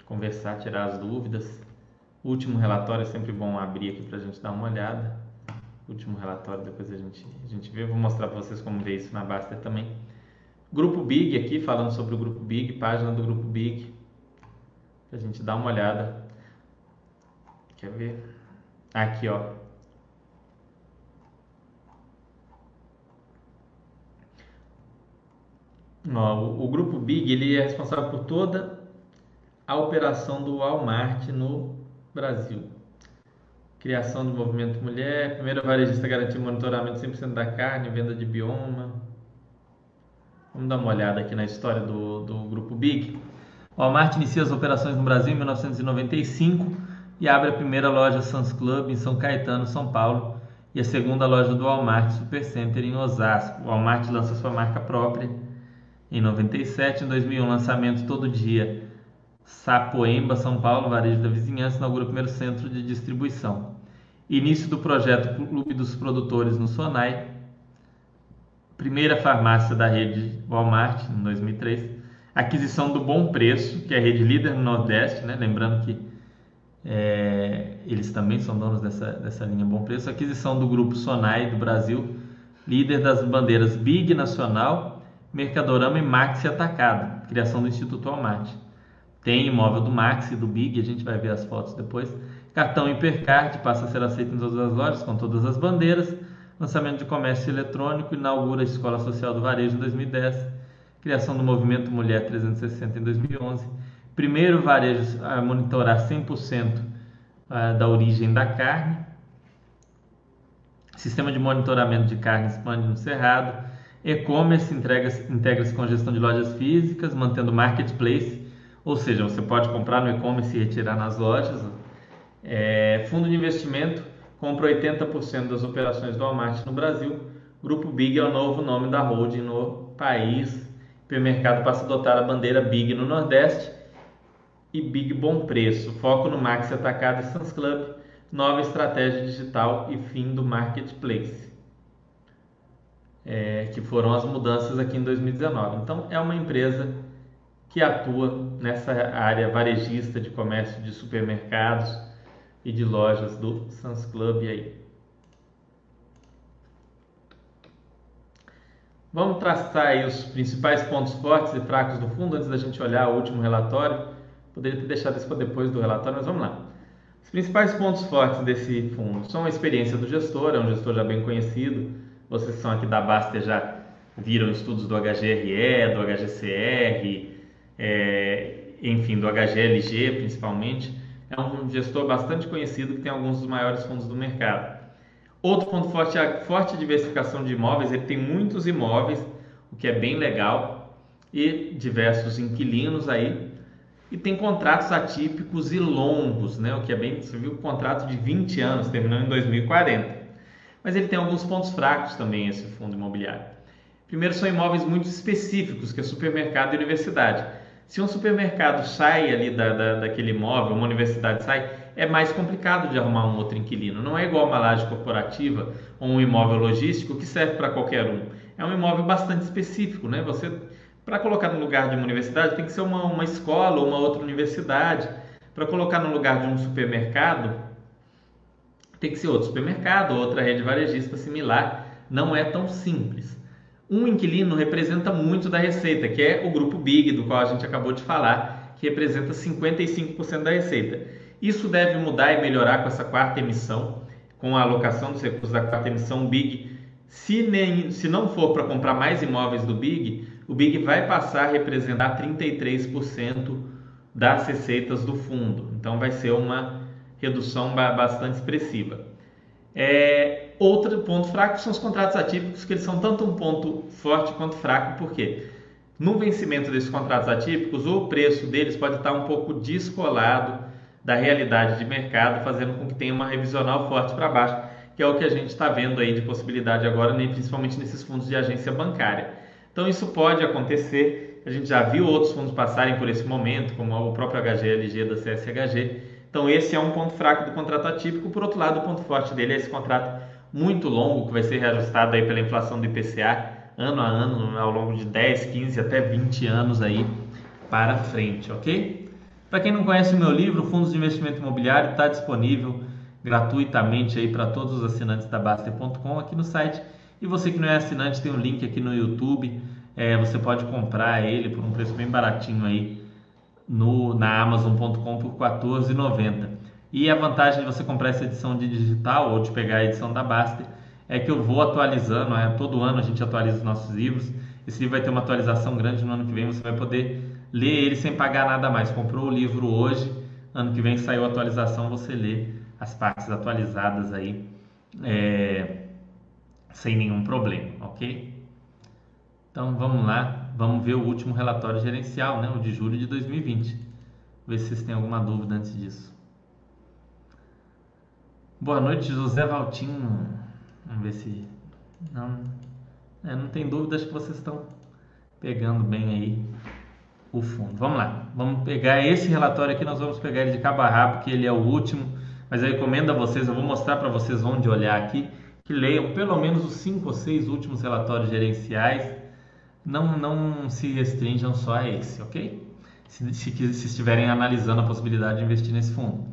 conversar, tirar as dúvidas. Último relatório é sempre bom abrir aqui para a gente dar uma olhada. Último relatório, depois a gente, a gente vê. Vou mostrar para vocês como ver isso na Baster também. Grupo Big aqui, falando sobre o Grupo Big, página do Grupo Big, a gente dar uma olhada. Quer ver? Aqui, ó. o, o, grupo Big ele é responsável por toda a operação do Walmart no Brasil. Criação do movimento mulher, primeira varejista garantiu monitoramento 100% da carne, venda de bioma. Vamos dar uma olhada aqui na história do, do grupo Big. O Walmart inicia as operações no Brasil em 1995 e abre a primeira loja Sans Club em São Caetano, São Paulo, e a segunda loja do Walmart Supercenter em Osasco. O Walmart lança sua marca própria em 97, em 2001, lançamento todo dia. Sapoemba, São Paulo, varejo da vizinhança, inaugura o primeiro centro de distribuição. Início do projeto Clube dos Produtores no Sonai. Primeira farmácia da rede Walmart, em 2003. Aquisição do Bom Preço, que é a rede líder no Nordeste, né? lembrando que é, eles também são donos dessa, dessa linha Bom Preço. Aquisição do grupo Sonai do Brasil, líder das bandeiras Big Nacional, Mercadorama e Maxi Atacado, criação do Instituto Almaty. Tem imóvel do Maxi, do Big, a gente vai ver as fotos depois. Cartão Hipercard passa a ser aceito em todas as lojas, com todas as bandeiras. Lançamento de comércio eletrônico, inaugura a Escola Social do Varejo em 2010. Criação do Movimento Mulher 360 em 2011. Primeiro varejo a monitorar 100% ah, da origem da carne. Sistema de monitoramento de carne expande no Cerrado. E-commerce integra-se com a gestão de lojas físicas, mantendo marketplace, ou seja, você pode comprar no e-commerce e retirar nas lojas. É, fundo de investimento compra 80% das operações do Walmart no Brasil. Grupo Big é o novo nome da holding no país. O hipermercado passa a adotar a bandeira Big no Nordeste e Big Bom Preço. Foco no Maxi Atacado e Sans Club. Nova estratégia digital e fim do marketplace. É, que foram as mudanças aqui em 2019. Então, é uma empresa que atua nessa área varejista de comércio de supermercados e de lojas do Sans Club aí. Vamos traçar aí os principais pontos fortes e fracos do fundo antes da gente olhar o último relatório. Poderia ter deixado isso para depois do relatório, mas vamos lá. Os principais pontos fortes desse fundo são a experiência do gestor, é um gestor já bem conhecido. Vocês são aqui da Baster já viram estudos do HGRE, do HGCR, é, enfim, do HGLG principalmente é um gestor bastante conhecido que tem alguns dos maiores fundos do mercado. Outro ponto forte é a forte diversificação de imóveis. Ele tem muitos imóveis, o que é bem legal, e diversos inquilinos aí. E tem contratos atípicos e longos, né? O que é bem, você viu, contrato de 20 anos, terminando em 2040. Mas ele tem alguns pontos fracos também esse fundo imobiliário. Primeiro são imóveis muito específicos, que é supermercado e universidade. Se um supermercado sai ali da, da, daquele imóvel, uma universidade sai, é mais complicado de arrumar um outro inquilino. Não é igual uma laje corporativa ou um imóvel logístico que serve para qualquer um. É um imóvel bastante específico, né? Você, para colocar no lugar de uma universidade, tem que ser uma, uma escola ou uma outra universidade. Para colocar no lugar de um supermercado, tem que ser outro supermercado, outra rede varejista similar. Não é tão simples. Um inquilino representa muito da receita, que é o grupo Big, do qual a gente acabou de falar, que representa 55% da receita. Isso deve mudar e melhorar com essa quarta emissão, com a alocação dos recursos da quarta emissão Big. Se, nem, se não for para comprar mais imóveis do Big, o Big vai passar a representar 33% das receitas do fundo. Então vai ser uma redução bastante expressiva. É, outro ponto fraco são os contratos atípicos, que eles são tanto um ponto forte quanto fraco, porque no vencimento desses contratos atípicos, o preço deles pode estar um pouco descolado da realidade de mercado, fazendo com que tenha uma revisional forte para baixo, que é o que a gente está vendo aí de possibilidade agora, principalmente nesses fundos de agência bancária. Então isso pode acontecer, a gente já viu outros fundos passarem por esse momento, como o próprio HGLG da CSHG. Então esse é um ponto fraco do contrato atípico, por outro lado, o ponto forte dele é esse contrato muito longo que vai ser reajustado aí pela inflação do IPCA ano a ano ao longo de 10, 15 até 20 anos aí para frente, ok? Para quem não conhece o meu livro, Fundos de Investimento Imobiliário, está disponível gratuitamente aí para todos os assinantes da Baster.com aqui no site. E você que não é assinante, tem um link aqui no YouTube. É, você pode comprar ele por um preço bem baratinho aí no, na Amazon.com por R$14,90. E a vantagem de você comprar essa edição de digital ou de pegar a edição da Baster é que eu vou atualizando, é, todo ano a gente atualiza os nossos livros. Esse livro vai ter uma atualização grande no ano que vem, você vai poder ler ele sem pagar nada mais. Comprou o livro hoje, ano que vem saiu a atualização, você lê as partes atualizadas aí é, sem nenhum problema, ok? Então vamos lá, vamos ver o último relatório gerencial, né, o de julho de 2020. Ver se vocês têm alguma dúvida antes disso. Boa noite, José Valtinho. Vamos ver se. Não, é, não tem dúvida, acho que vocês estão pegando bem aí o fundo. Vamos lá, vamos pegar esse relatório aqui, nós vamos pegar ele de cabo a rabo, porque ele é o último, mas eu recomendo a vocês, eu vou mostrar para vocês onde olhar aqui, que leiam pelo menos os cinco ou seis últimos relatórios gerenciais, não, não se restringam só a esse, ok? Se, se, se estiverem analisando a possibilidade de investir nesse fundo.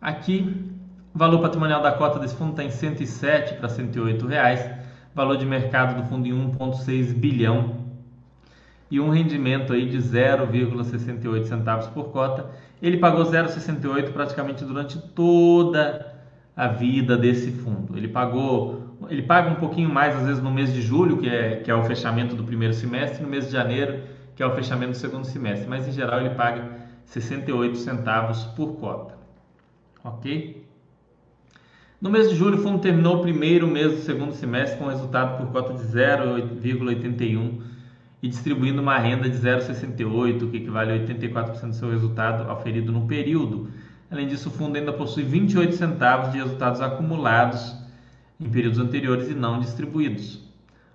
Aqui, o valor patrimonial da cota desse fundo está em 107 para 108 reais, valor de mercado do fundo em 1,6 bilhão e um rendimento aí de 0,68 centavos por cota. Ele pagou 0,68 praticamente durante toda a vida desse fundo. Ele pagou, ele paga um pouquinho mais às vezes no mês de julho, que é, que é o fechamento do primeiro semestre, no mês de janeiro, que é o fechamento do segundo semestre, mas em geral ele paga 68 centavos por cota. OK? No mês de julho, o fundo terminou o primeiro mês do segundo semestre com resultado por cota de 0,81 e distribuindo uma renda de 0,68, que equivale a 84% do seu resultado auferido no período. Além disso, o fundo ainda possui 28 centavos de resultados acumulados em períodos anteriores e não distribuídos.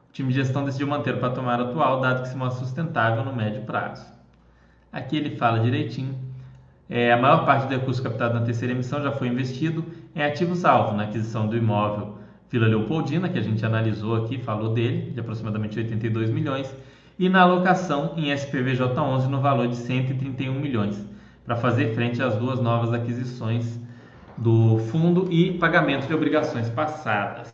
O time de gestão decidiu manter o patamar atual, dado que se mostra sustentável no médio prazo. Aqui ele fala direitinho. É, a maior parte do recurso captado na terceira emissão já foi investido em ativos-alvo, na aquisição do imóvel Vila Leopoldina, que a gente analisou aqui, falou dele, de aproximadamente 82 milhões, e na alocação em SPVJ11 no valor de 131 milhões, para fazer frente às duas novas aquisições do fundo e pagamento de obrigações passadas.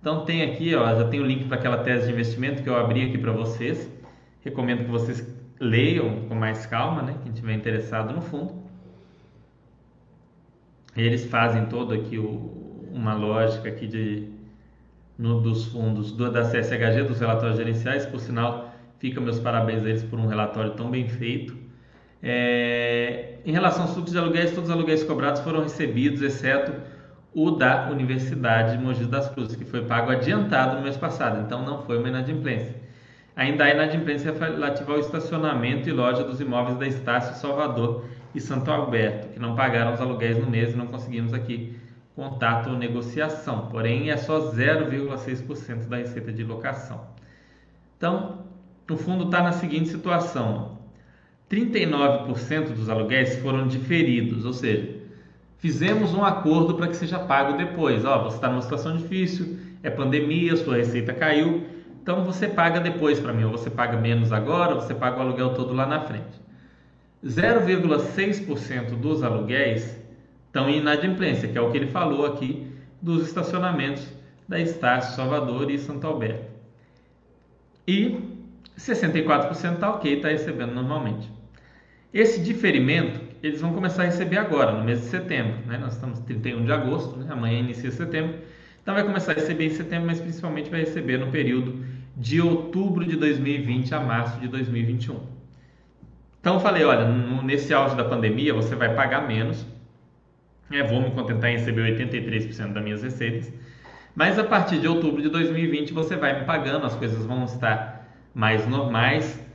Então tem aqui, ó, já tem o link para aquela tese de investimento que eu abri aqui para vocês. Recomendo que vocês leiam com mais calma, né, quem estiver interessado no fundo. Eles fazem todo aqui o, uma lógica aqui de no, dos fundos do, da CSHG, dos relatórios gerenciais, por sinal Fica meus parabéns a eles por um relatório tão bem feito. É, em relação aos fluxos de aluguéis, todos os aluguéis cobrados foram recebidos, exceto o da Universidade de Mogi das Cruzes, que foi pago adiantado no mês passado, então não foi uma inadimplência. Ainda há inadimplência relativa ao estacionamento e loja dos imóveis da Estácio Salvador e Santo Alberto, que não pagaram os aluguéis no mês e não conseguimos aqui contato ou negociação, porém é só 0,6% da receita de locação. Então, no fundo está na seguinte situação: 39% dos aluguéis foram diferidos, ou seja, fizemos um acordo para que seja pago depois. Ó, você está numa situação difícil, é pandemia, sua receita caiu, então você paga depois para mim, ou você paga menos agora, ou você paga o aluguel todo lá na frente. 0,6% dos aluguéis estão em inadimplência, que é o que ele falou aqui dos estacionamentos da Estácio, Salvador e Santo Alberto. E 64% está ok, está recebendo normalmente. Esse diferimento eles vão começar a receber agora, no mês de setembro. Né? Nós estamos 31 de agosto, né? amanhã inicia setembro. Então vai começar a receber em setembro, mas principalmente vai receber no período de outubro de 2020 a março de 2021. Então eu falei, olha, nesse auge da pandemia você vai pagar menos. É, vou me contentar em receber 83% das minhas receitas. Mas a partir de outubro de 2020 você vai me pagando, as coisas vão estar mais normais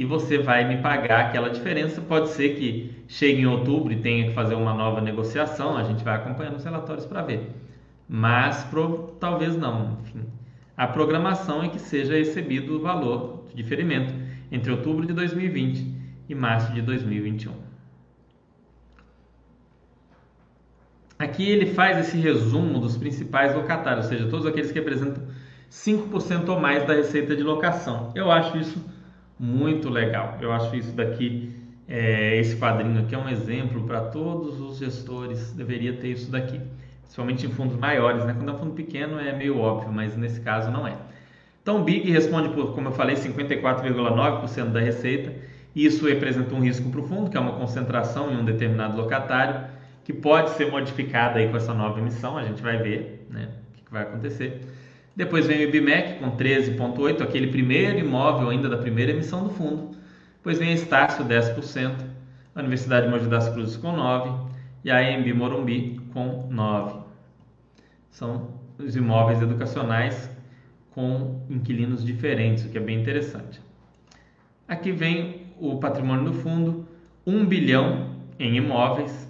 e você vai me pagar aquela diferença. Pode ser que chegue em outubro e tenha que fazer uma nova negociação, a gente vai acompanhando os relatórios para ver. Mas pro, talvez não. Enfim, a programação é que seja recebido o valor de diferimento entre outubro de 2020 e março de 2021. Aqui ele faz esse resumo dos principais locatários, ou seja, todos aqueles que representam 5% ou mais da receita de locação. Eu acho isso muito legal. Eu acho isso daqui, é, esse quadrinho aqui é um exemplo para todos os gestores. Deveria ter isso daqui, principalmente em fundos maiores. Né? Quando é um fundo pequeno é meio óbvio, mas nesse caso não é. Então, o BIG responde por, como eu falei, 54,9% da receita. Isso representa um risco para o fundo, que é uma concentração em um determinado locatário, que pode ser modificada aí com essa nova emissão. A gente vai ver né, o que vai acontecer. Depois vem o IBMEC com 13,8%, aquele primeiro imóvel ainda da primeira emissão do fundo. Depois vem a Estácio, 10%, a Universidade de Mogi das Cruzes com 9% e a AMB Morumbi com 9%. São os imóveis educacionais com inquilinos diferentes, o que é bem interessante. Aqui vem o patrimônio do fundo, 1 bilhão em imóveis,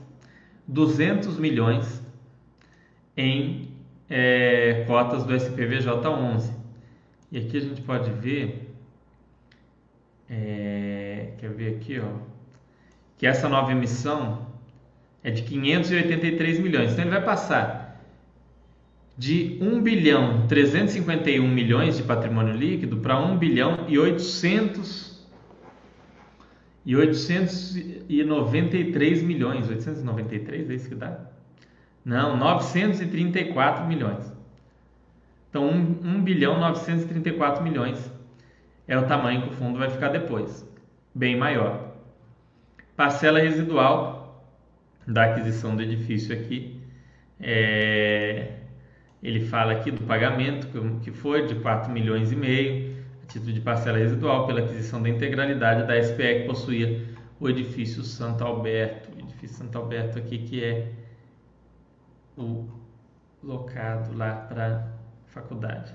200 milhões em é, cotas do SPVJ11. E aqui a gente pode ver, é, quer ver aqui, ó, que essa nova emissão é de 583 milhões. Então ele vai passar de 1 bilhão 351 milhões de patrimônio líquido para 1 bilhão e 800 e 893 milhões, 893 é isso que dá? Não, 934 milhões. Então, 1, 1 bilhão 934 milhões é o tamanho que o fundo vai ficar depois, bem maior. Parcela residual da aquisição do edifício aqui, é, ele fala aqui do pagamento que foi de 4 milhões e meio, a título de parcela residual pela aquisição da integralidade da SPE que possuía o edifício Santo Alberto, o edifício Santo Alberto aqui que é locado lá para faculdade.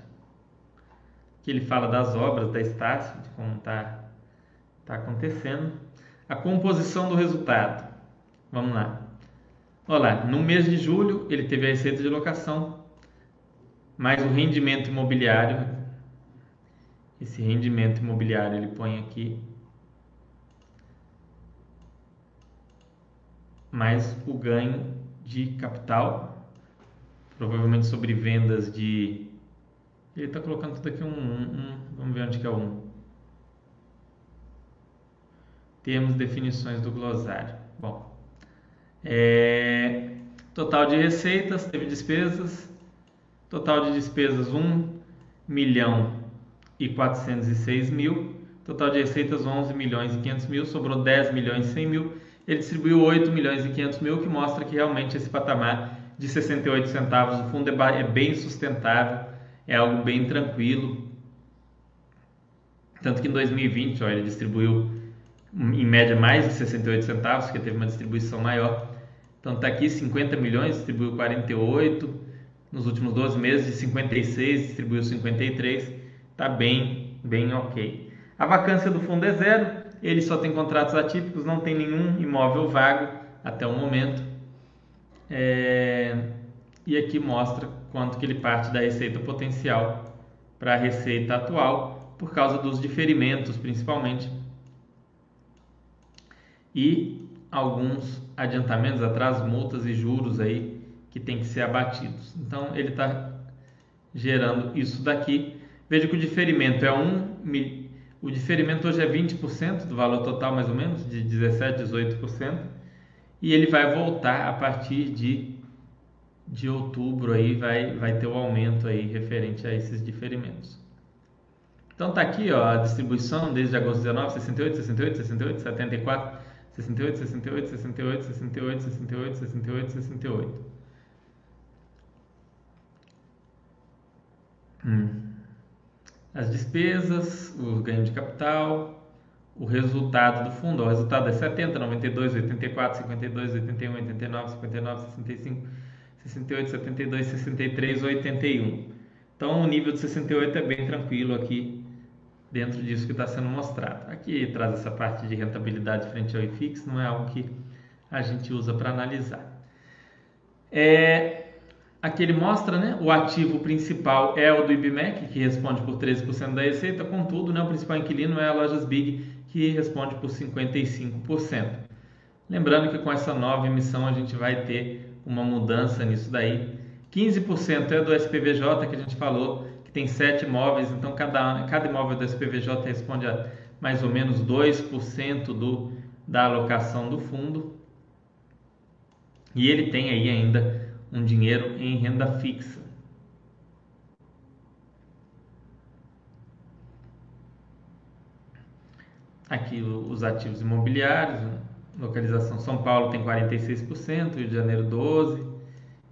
Que ele fala das obras da Estácio, de como está tá acontecendo. A composição do resultado. Vamos lá. Olha lá, no mês de julho ele teve a receita de locação, mais o rendimento imobiliário. Esse rendimento imobiliário ele põe aqui mais o ganho de capital, provavelmente sobre vendas de. Ele está colocando tudo aqui um, um, um, Vamos ver onde que é o 1. Temos definições do glossário. Bom, é, total de receitas, teve despesas. Total de despesas 1 milhão e 406 mil. Total de receitas 11 milhões e 500 mil. Sobrou 10 milhões e 100 mil ele distribuiu 8 milhões e 500 mil, que mostra que realmente esse patamar de 68 centavos do fundo é, é bem sustentável, é algo bem tranquilo. Tanto que em 2020 ó, ele distribuiu em média mais de 68 centavos, porque teve uma distribuição maior. Então está aqui 50 milhões, distribuiu 48, nos últimos 12 meses de 56 distribuiu 53, está bem, bem ok. A vacância do fundo é zero, ele só tem contratos atípicos, não tem nenhum imóvel vago até o momento. É... E aqui mostra quanto que ele parte da receita potencial para a receita atual, por causa dos diferimentos principalmente. E alguns adiantamentos, atrasos, multas e juros aí que tem que ser abatidos. Então ele está gerando isso daqui. Veja que o diferimento é 1 o diferimento hoje é 20% do valor total, mais ou menos, de 17%, 18%. E ele vai voltar a partir de, de outubro, aí vai, vai ter o um aumento aí referente a esses diferimentos. Então tá aqui ó, a distribuição desde agosto 19, 68, 68, 68, 74, 68, 68, 68, 68, 68, 68, 68. Hum as despesas, o ganho de capital, o resultado do fundo. O resultado é 70, 92, 84, 52, 81, 89, 59, 65, 68, 72, 63, 81. Então o nível de 68 é bem tranquilo aqui dentro disso que está sendo mostrado. Aqui traz essa parte de rentabilidade frente ao IFIX, não é algo que a gente usa para analisar. É, Aqui ele mostra, né, o ativo principal é o do IBMEC, que responde por 13% da receita, contudo, né, o principal inquilino é a Lojas Big, que responde por 55%. Lembrando que com essa nova emissão a gente vai ter uma mudança nisso daí. 15% é do SPVJ, que a gente falou, que tem 7 imóveis, então cada, cada imóvel do SPVJ responde a mais ou menos 2% do, da alocação do fundo. E ele tem aí ainda um dinheiro em renda fixa. Aqui os ativos imobiliários, localização São Paulo tem 46%, Rio de Janeiro 12%,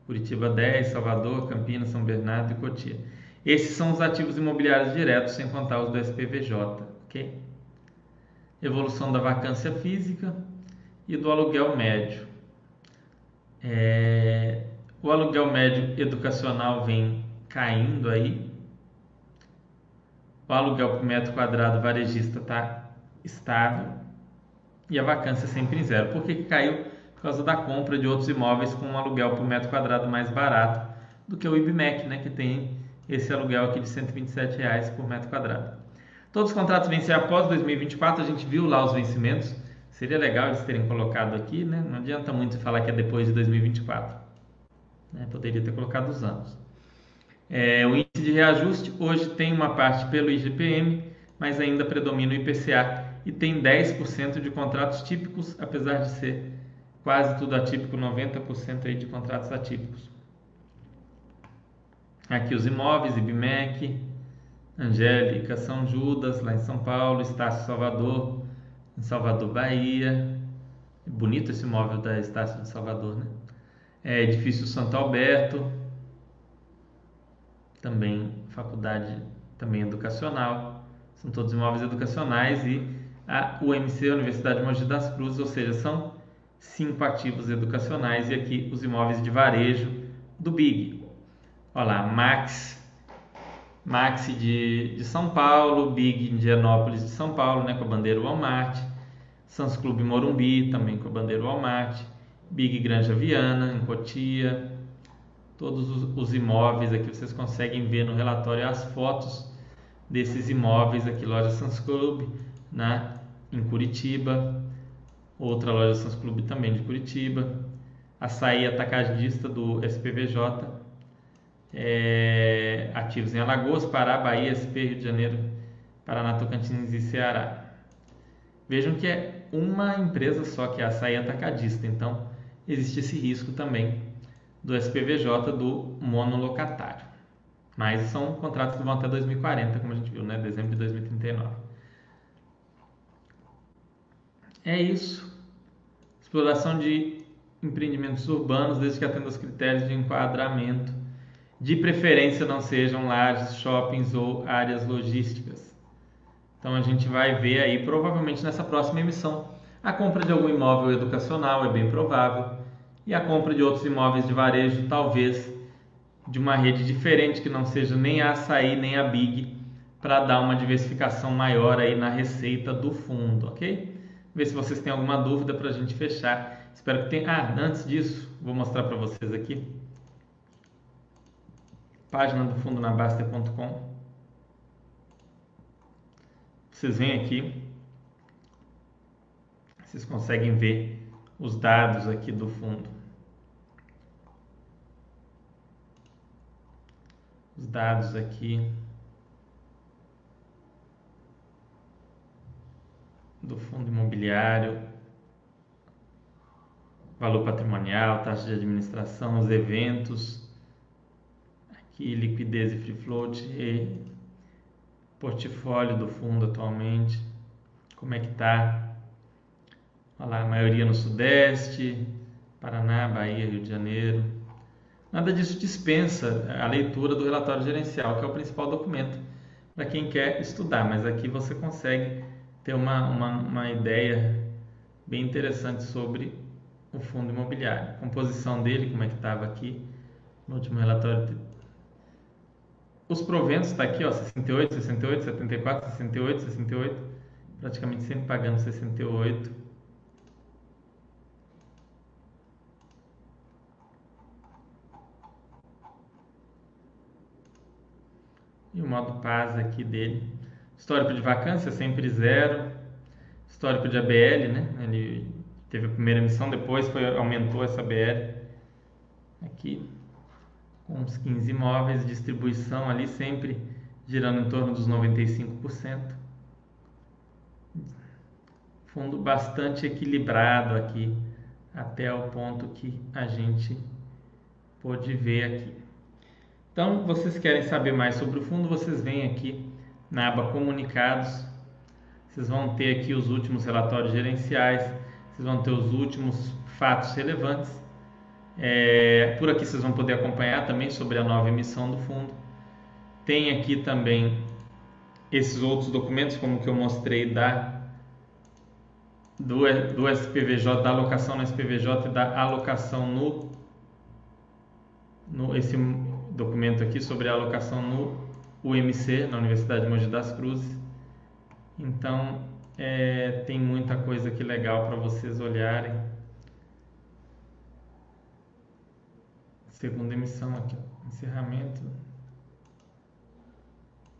Curitiba 10%, Salvador, Campinas, São Bernardo e Cotia. Esses são os ativos imobiliários diretos, sem contar os do SPVJ, ok? Evolução da vacância física e do aluguel médio. É, o aluguel médio educacional vem caindo aí. O aluguel por metro quadrado varejista está estável. E a vacância sempre em zero. Por que, caiu? Por causa da compra de outros imóveis com um aluguel por metro quadrado mais barato do que o IBMEC, né, que tem esse aluguel aqui de 127 reais por metro quadrado. Todos os contratos vencer após 2024, a gente viu lá os vencimentos. Seria legal eles terem colocado aqui, né? Não adianta muito falar que é depois de 2024. Né? Poderia ter colocado os anos. É, o índice de reajuste hoje tem uma parte pelo IGPM, mas ainda predomina o IPCA e tem 10% de contratos típicos, apesar de ser quase tudo atípico, 90% aí de contratos atípicos. Aqui os imóveis, IBMEC, Angélica, São Judas, lá em São Paulo, Estácio Salvador, em Salvador, Bahia. Bonito esse imóvel da Estácio de Salvador, né? É, edifício Santo Alberto, também faculdade também educacional, são todos imóveis educacionais e a UMC, a Universidade de Mogi das Cruzes, ou seja, são cinco ativos educacionais e aqui os imóveis de varejo do Big. Olha lá, Max, Max de, de São Paulo, Big Indianópolis de São Paulo, né, com a bandeira Walmart, Sans Clube Morumbi, também com a bandeira Walmart, Big Granja Viana, em Cotia, todos os, os imóveis aqui vocês conseguem ver no relatório as fotos desses imóveis aqui, loja Sans Club, né, em Curitiba, outra loja Sans Club também de Curitiba, açaí atacadista do SPVJ, é, ativos em Alagoas, Pará, Bahia, SP, Rio de Janeiro, Paraná, Tocantins e Ceará. Vejam que é uma empresa só que é a açaí atacadista, então existe esse risco também do SPVJ do monolocatário. Mas são contratos que vão até 2040, como a gente viu, né? Dezembro de 2039. É isso. Exploração de empreendimentos urbanos, desde que atenda aos critérios de enquadramento. De preferência não sejam lajes, shoppings ou áreas logísticas. Então a gente vai ver aí, provavelmente nessa próxima emissão, a compra de algum imóvel educacional, é bem provável, e a compra de outros imóveis de varejo, talvez de uma rede diferente que não seja nem a Açaí nem a Big, para dar uma diversificação maior aí na receita do fundo, ok? Ver se vocês têm alguma dúvida para a gente fechar. Espero que tenha. Ah, antes disso, vou mostrar para vocês aqui. Página do fundo na Baster.com. Vocês vêm aqui, vocês conseguem ver os dados aqui do fundo. os dados aqui do fundo imobiliário, valor patrimonial, taxa de administração, os eventos, aqui liquidez e free float e portfólio do fundo atualmente, como é que está? Olha lá, a maioria no Sudeste, Paraná, Bahia, Rio de Janeiro, Nada disso dispensa a leitura do relatório gerencial, que é o principal documento para quem quer estudar, mas aqui você consegue ter uma, uma, uma ideia bem interessante sobre o fundo imobiliário. A composição dele, como é que estava aqui no último relatório. Os proventos está aqui, ó, 68, 68, 74, 68, 68, praticamente sempre pagando 68 e o modo paz aqui dele. Histórico de vacância sempre zero. Histórico de ABL, né? Ele teve a primeira emissão, depois foi, aumentou essa BL. Aqui, com uns 15 imóveis, distribuição ali sempre girando em torno dos 95%. Fundo bastante equilibrado aqui, até o ponto que a gente pôde ver aqui. Então, vocês querem saber mais sobre o fundo, vocês vêm aqui na aba Comunicados. Vocês vão ter aqui os últimos relatórios gerenciais, vocês vão ter os últimos fatos relevantes. É, por aqui vocês vão poder acompanhar também sobre a nova emissão do fundo. Tem aqui também esses outros documentos, como que eu mostrei da do, do SPVJ, da alocação no SPVJ e da alocação no, no esse documento aqui sobre a alocação no UMC, na Universidade de Mogi das Cruzes. Então, é, tem muita coisa aqui legal para vocês olharem. Segunda emissão aqui, encerramento.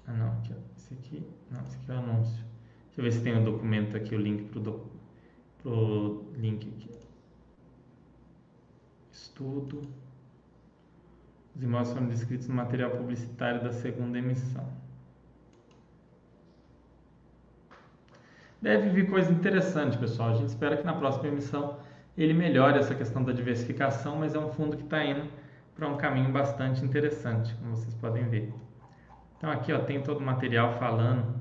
Ah, não, aqui, esse aqui, não, esse aqui é o anúncio. Deixa eu ver se tem o um documento aqui, o link para o pro link aqui. Estudo. Os imóveis foram descritos no material publicitário da segunda emissão. Deve vir coisa interessante, pessoal. A gente espera que na próxima emissão ele melhora essa questão da diversificação, mas é um fundo que está indo para um caminho bastante interessante, como vocês podem ver. Então aqui ó, tem todo o material falando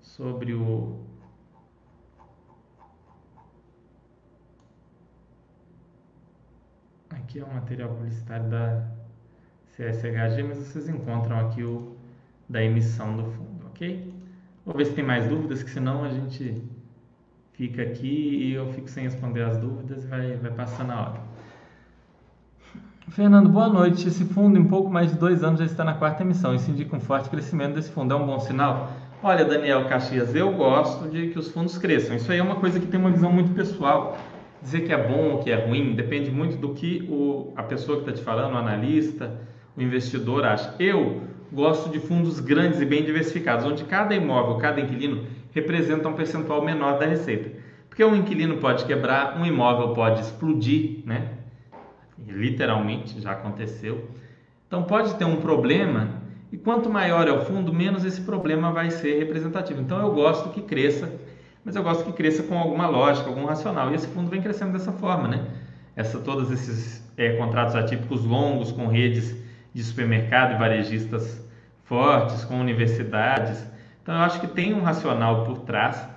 sobre o aqui é o material publicitário da CSHG, mas vocês encontram aqui o da emissão do fundo, ok? Vou ver se tem mais dúvidas, que senão a gente fica aqui e eu fico sem responder as dúvidas e vai, vai passando a hora. Fernando, boa noite. Esse fundo, em pouco mais de dois anos, já está na quarta emissão. Isso indica um forte crescimento desse fundo. É um bom sinal? Olha, Daniel Caxias, eu gosto de que os fundos cresçam. Isso aí é uma coisa que tem uma visão muito pessoal. Dizer que é bom ou que é ruim depende muito do que o, a pessoa que está te falando, o analista, o investidor acha. Eu gosto de fundos grandes e bem diversificados, onde cada imóvel, cada inquilino representa um percentual menor da receita. Porque um inquilino pode quebrar, um imóvel pode explodir, né? Literalmente, já aconteceu. Então pode ter um problema e quanto maior é o fundo, menos esse problema vai ser representativo. Então eu gosto que cresça, mas eu gosto que cresça com alguma lógica, algum racional. E esse fundo vem crescendo dessa forma, né? Essa, todos esses é, contratos atípicos longos com redes de supermercado e varejistas fortes, com universidades. Então eu acho que tem um racional por trás.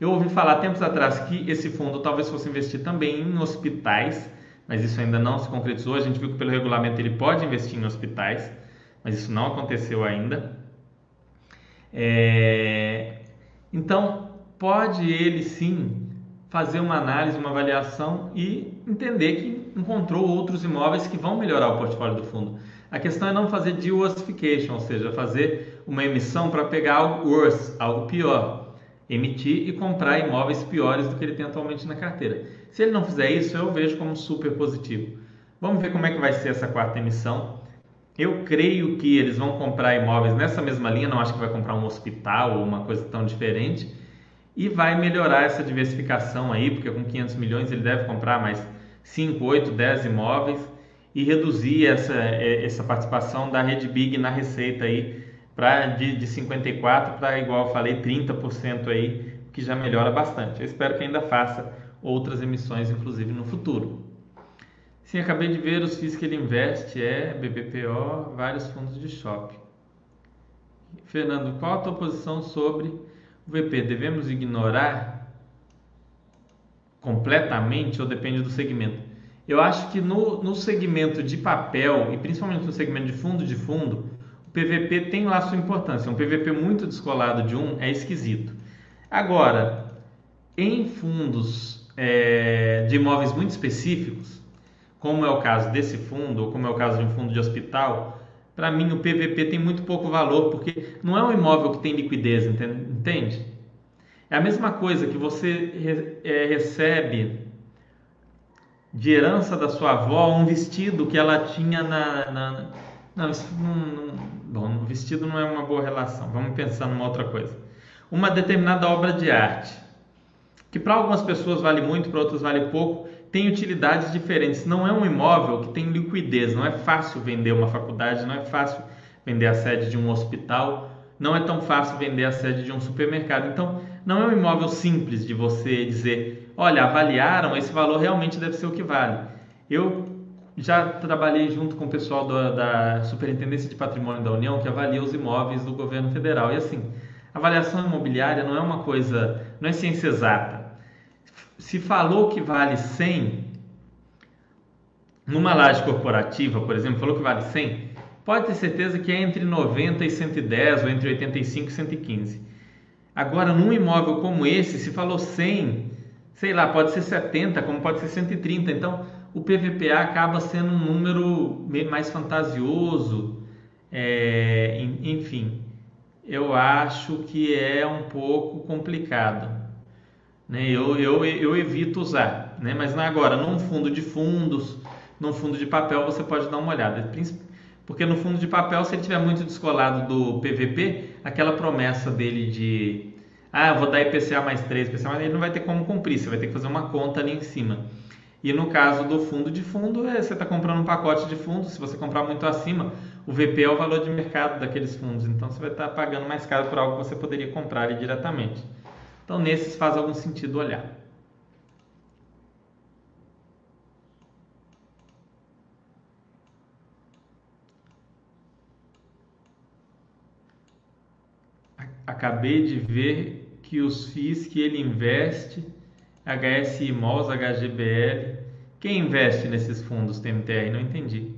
Eu ouvi falar tempos atrás que esse fundo talvez fosse investir também em hospitais, mas isso ainda não se concretizou. A gente viu que pelo regulamento ele pode investir em hospitais, mas isso não aconteceu ainda. É... Então pode ele sim fazer uma análise, uma avaliação e entender que encontrou outros imóveis que vão melhorar o portfólio do fundo. A questão é não fazer diversification, ou seja, fazer uma emissão para pegar algo worse, algo pior, emitir e comprar imóveis piores do que ele tem atualmente na carteira. Se ele não fizer isso, eu vejo como super positivo. Vamos ver como é que vai ser essa quarta emissão. Eu creio que eles vão comprar imóveis nessa mesma linha, não acho que vai comprar um hospital ou uma coisa tão diferente, e vai melhorar essa diversificação aí, porque com 500 milhões ele deve comprar mais 5, 8, 10 imóveis e reduzir essa, é, essa participação da rede Big na receita aí para de, de 54 para igual eu falei 30% aí, que já melhora bastante. Eu espero que ainda faça outras emissões inclusive no futuro. Sim, acabei de ver os FIIs que ele investe, é BBPO, vários fundos de shopping. Fernando, qual a tua posição sobre VP? Devemos ignorar completamente ou depende do segmento? Eu acho que no, no segmento de papel e principalmente no segmento de fundo de fundo, o PVP tem lá sua importância. Um PVP muito descolado de um é esquisito. Agora, em fundos é, de imóveis muito específicos, como é o caso desse fundo, ou como é o caso de um fundo de hospital, para mim o PVP tem muito pouco valor, porque não é um imóvel que tem liquidez, entende? É a mesma coisa que você é, recebe de herança da sua avó um vestido que ela tinha na. na não, isso não, não, bom, vestido não é uma boa relação. Vamos pensar numa outra coisa. Uma determinada obra de arte, que para algumas pessoas vale muito, para outras vale pouco, tem utilidades diferentes. Não é um imóvel que tem liquidez, não é fácil vender uma faculdade, não é fácil vender a sede de um hospital, não é tão fácil vender a sede de um supermercado. Então, não é um imóvel simples de você dizer olha, avaliaram, esse valor realmente deve ser o que vale. Eu já trabalhei junto com o pessoal da, da Superintendência de Patrimônio da União que avalia os imóveis do governo federal. E assim, avaliação imobiliária não é uma coisa, não é ciência exata. Se falou que vale 100, numa laje corporativa, por exemplo, falou que vale 100, pode ter certeza que é entre 90 e 110 ou entre 85 e 115. Agora, num imóvel como esse, se falou 100, sei lá, pode ser 70, como pode ser 130. Então, o PVPA acaba sendo um número mais fantasioso, é, enfim, eu acho que é um pouco complicado. Né? Eu, eu, eu evito usar, né? mas agora, num fundo de fundos, num fundo de papel, você pode dar uma olhada. Porque no fundo de papel, se ele estiver muito descolado do PVP, aquela promessa dele de ah, vou dar IPCA mais 3, IPCA mais ele não vai ter como cumprir, você vai ter que fazer uma conta ali em cima. E no caso do fundo de fundo, é, você está comprando um pacote de fundos, se você comprar muito acima, o VP é o valor de mercado daqueles fundos, então você vai estar tá pagando mais caro por algo que você poderia comprar ali diretamente. Então, nesses faz algum sentido olhar. Acabei de ver que os FIIs que ele investe, HSI MOS, HGBL, quem investe nesses fundos TMTR? Não entendi.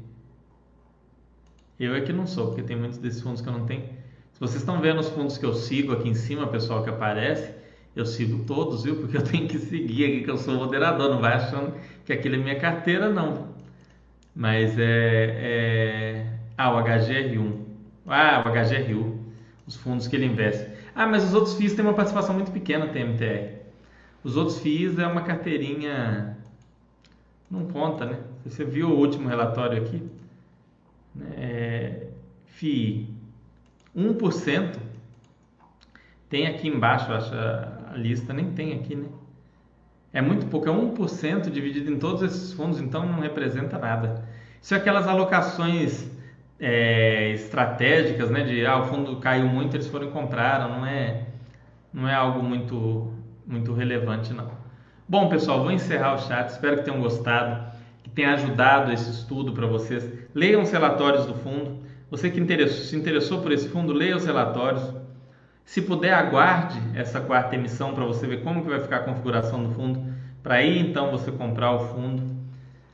Eu é que não sou, porque tem muitos desses fundos que eu não tenho. Se vocês estão vendo os fundos que eu sigo aqui em cima, pessoal, que aparece, eu sigo todos, viu? Porque eu tenho que seguir aqui, que eu sou moderador. Não vai achando que aquilo é minha carteira, não. Mas é. é... Ah, o HGR1. Ah, o HGRU. Os fundos que ele investe. Ah, mas os outros FIIs têm uma participação muito pequena, TMTR. Os outros FIIs é uma carteirinha. Não conta, né? Você viu o último relatório aqui? É... FII 1%. Tem aqui embaixo, acho a lista, nem tem aqui, né? É muito pouco, é 1% dividido em todos esses fundos, então não representa nada. Isso é aquelas alocações é, estratégicas, né? De ah, o fundo caiu muito, eles foram e compraram, não é, não é algo muito, muito relevante, não. Bom, pessoal, vou encerrar o chat. Espero que tenham gostado, que tenha ajudado esse estudo para vocês. Leiam os relatórios do fundo. Você que interessou, se interessou por esse fundo, leia os relatórios. Se puder, aguarde essa quarta emissão para você ver como que vai ficar a configuração do fundo, para aí então você comprar o fundo.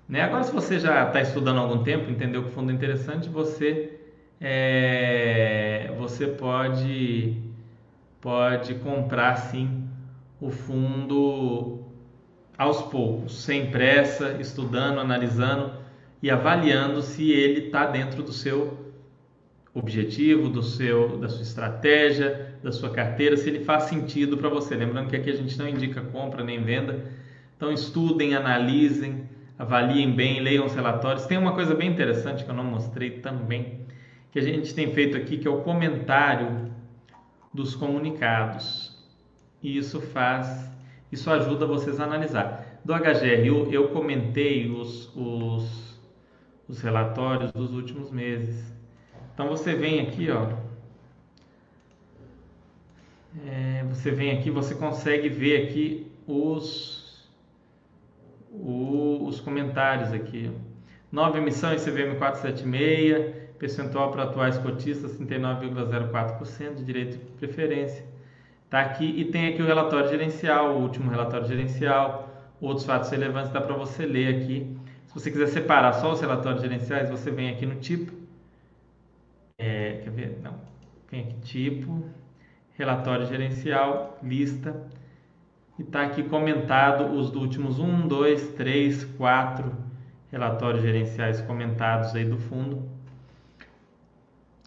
Né? Agora, se você já está estudando há algum tempo, entendeu que o fundo é interessante, você, é, você pode, pode comprar sim o fundo aos poucos, sem pressa, estudando, analisando e avaliando se ele está dentro do seu objetivo, do seu, da sua estratégia, da sua carteira, se ele faz sentido para você. Lembrando que aqui a gente não indica compra nem venda. Então estudem, analisem, avaliem bem, leiam os relatórios. Tem uma coisa bem interessante que eu não mostrei também, que a gente tem feito aqui, que é o comentário dos comunicados. E isso faz, isso ajuda vocês a analisar. Do HGRU eu comentei os, os, os relatórios dos últimos meses. Então você vem aqui, ó. É, você vem aqui, você consegue ver aqui os, os comentários aqui. Nova emissão CVM 476, percentual para atuais cotistas 39,04% de direito de preferência. Tá aqui e tem aqui o relatório gerencial, o último relatório gerencial, outros fatos relevantes dá para você ler aqui. Se você quiser separar só os relatórios gerenciais, você vem aqui no tipo é, quer ver? Não. Tem aqui tipo, relatório gerencial, lista. E está aqui comentado os últimos 1, 2, 3, 4 relatórios gerenciais comentados aí do fundo.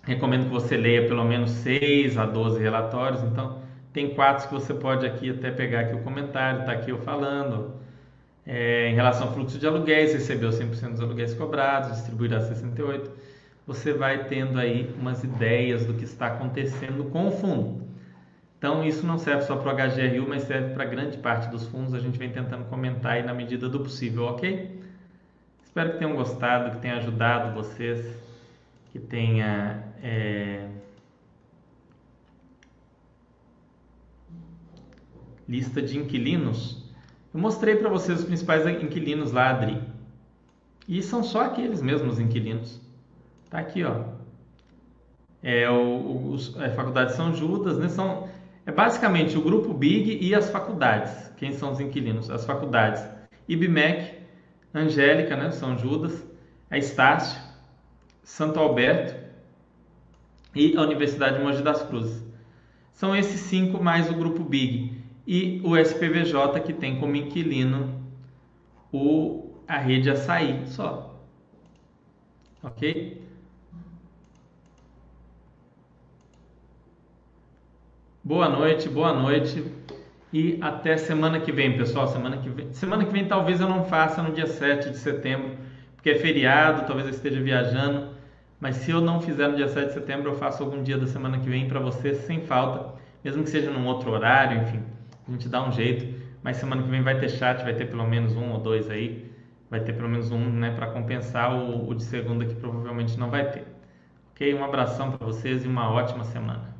Recomendo que você leia pelo menos 6 a 12 relatórios. Então, tem quatro que você pode aqui até pegar aqui o comentário, está aqui eu falando. É, em relação ao fluxo de aluguéis, recebeu 100% dos aluguéis cobrados, distribuirá 68% você vai tendo aí umas ideias do que está acontecendo com o fundo. Então, isso não serve só para o HGRU, mas serve para grande parte dos fundos. A gente vem tentando comentar aí na medida do possível, ok? Espero que tenham gostado, que tenha ajudado vocês, que tenha. É... Lista de inquilinos. Eu mostrei para vocês os principais inquilinos lá, Adri. E são só aqueles mesmos inquilinos. Tá aqui, ó. É, o, os, a Faculdade São Judas, né? São, é basicamente o grupo Big e as faculdades. Quem são os inquilinos? As faculdades. IBMEC, Angélica, né? São Judas, a Estácio, Santo Alberto e a Universidade de Mogi das Cruzes. São esses cinco mais o grupo Big e o SPVJ que tem como inquilino o, a rede Açaí só. Ok? Boa noite, boa noite. E até semana que vem, pessoal. Semana que vem, semana que vem talvez eu não faça no dia 7 de setembro, porque é feriado, talvez eu esteja viajando. Mas se eu não fizer no dia 7 de setembro, eu faço algum dia da semana que vem para vocês sem falta, mesmo que seja num outro horário, enfim. A gente dá um jeito. Mas semana que vem vai ter chat, vai ter pelo menos um ou dois aí. Vai ter pelo menos um, né, para compensar o, o de segunda que provavelmente não vai ter. Ok? Um abração para vocês e uma ótima semana.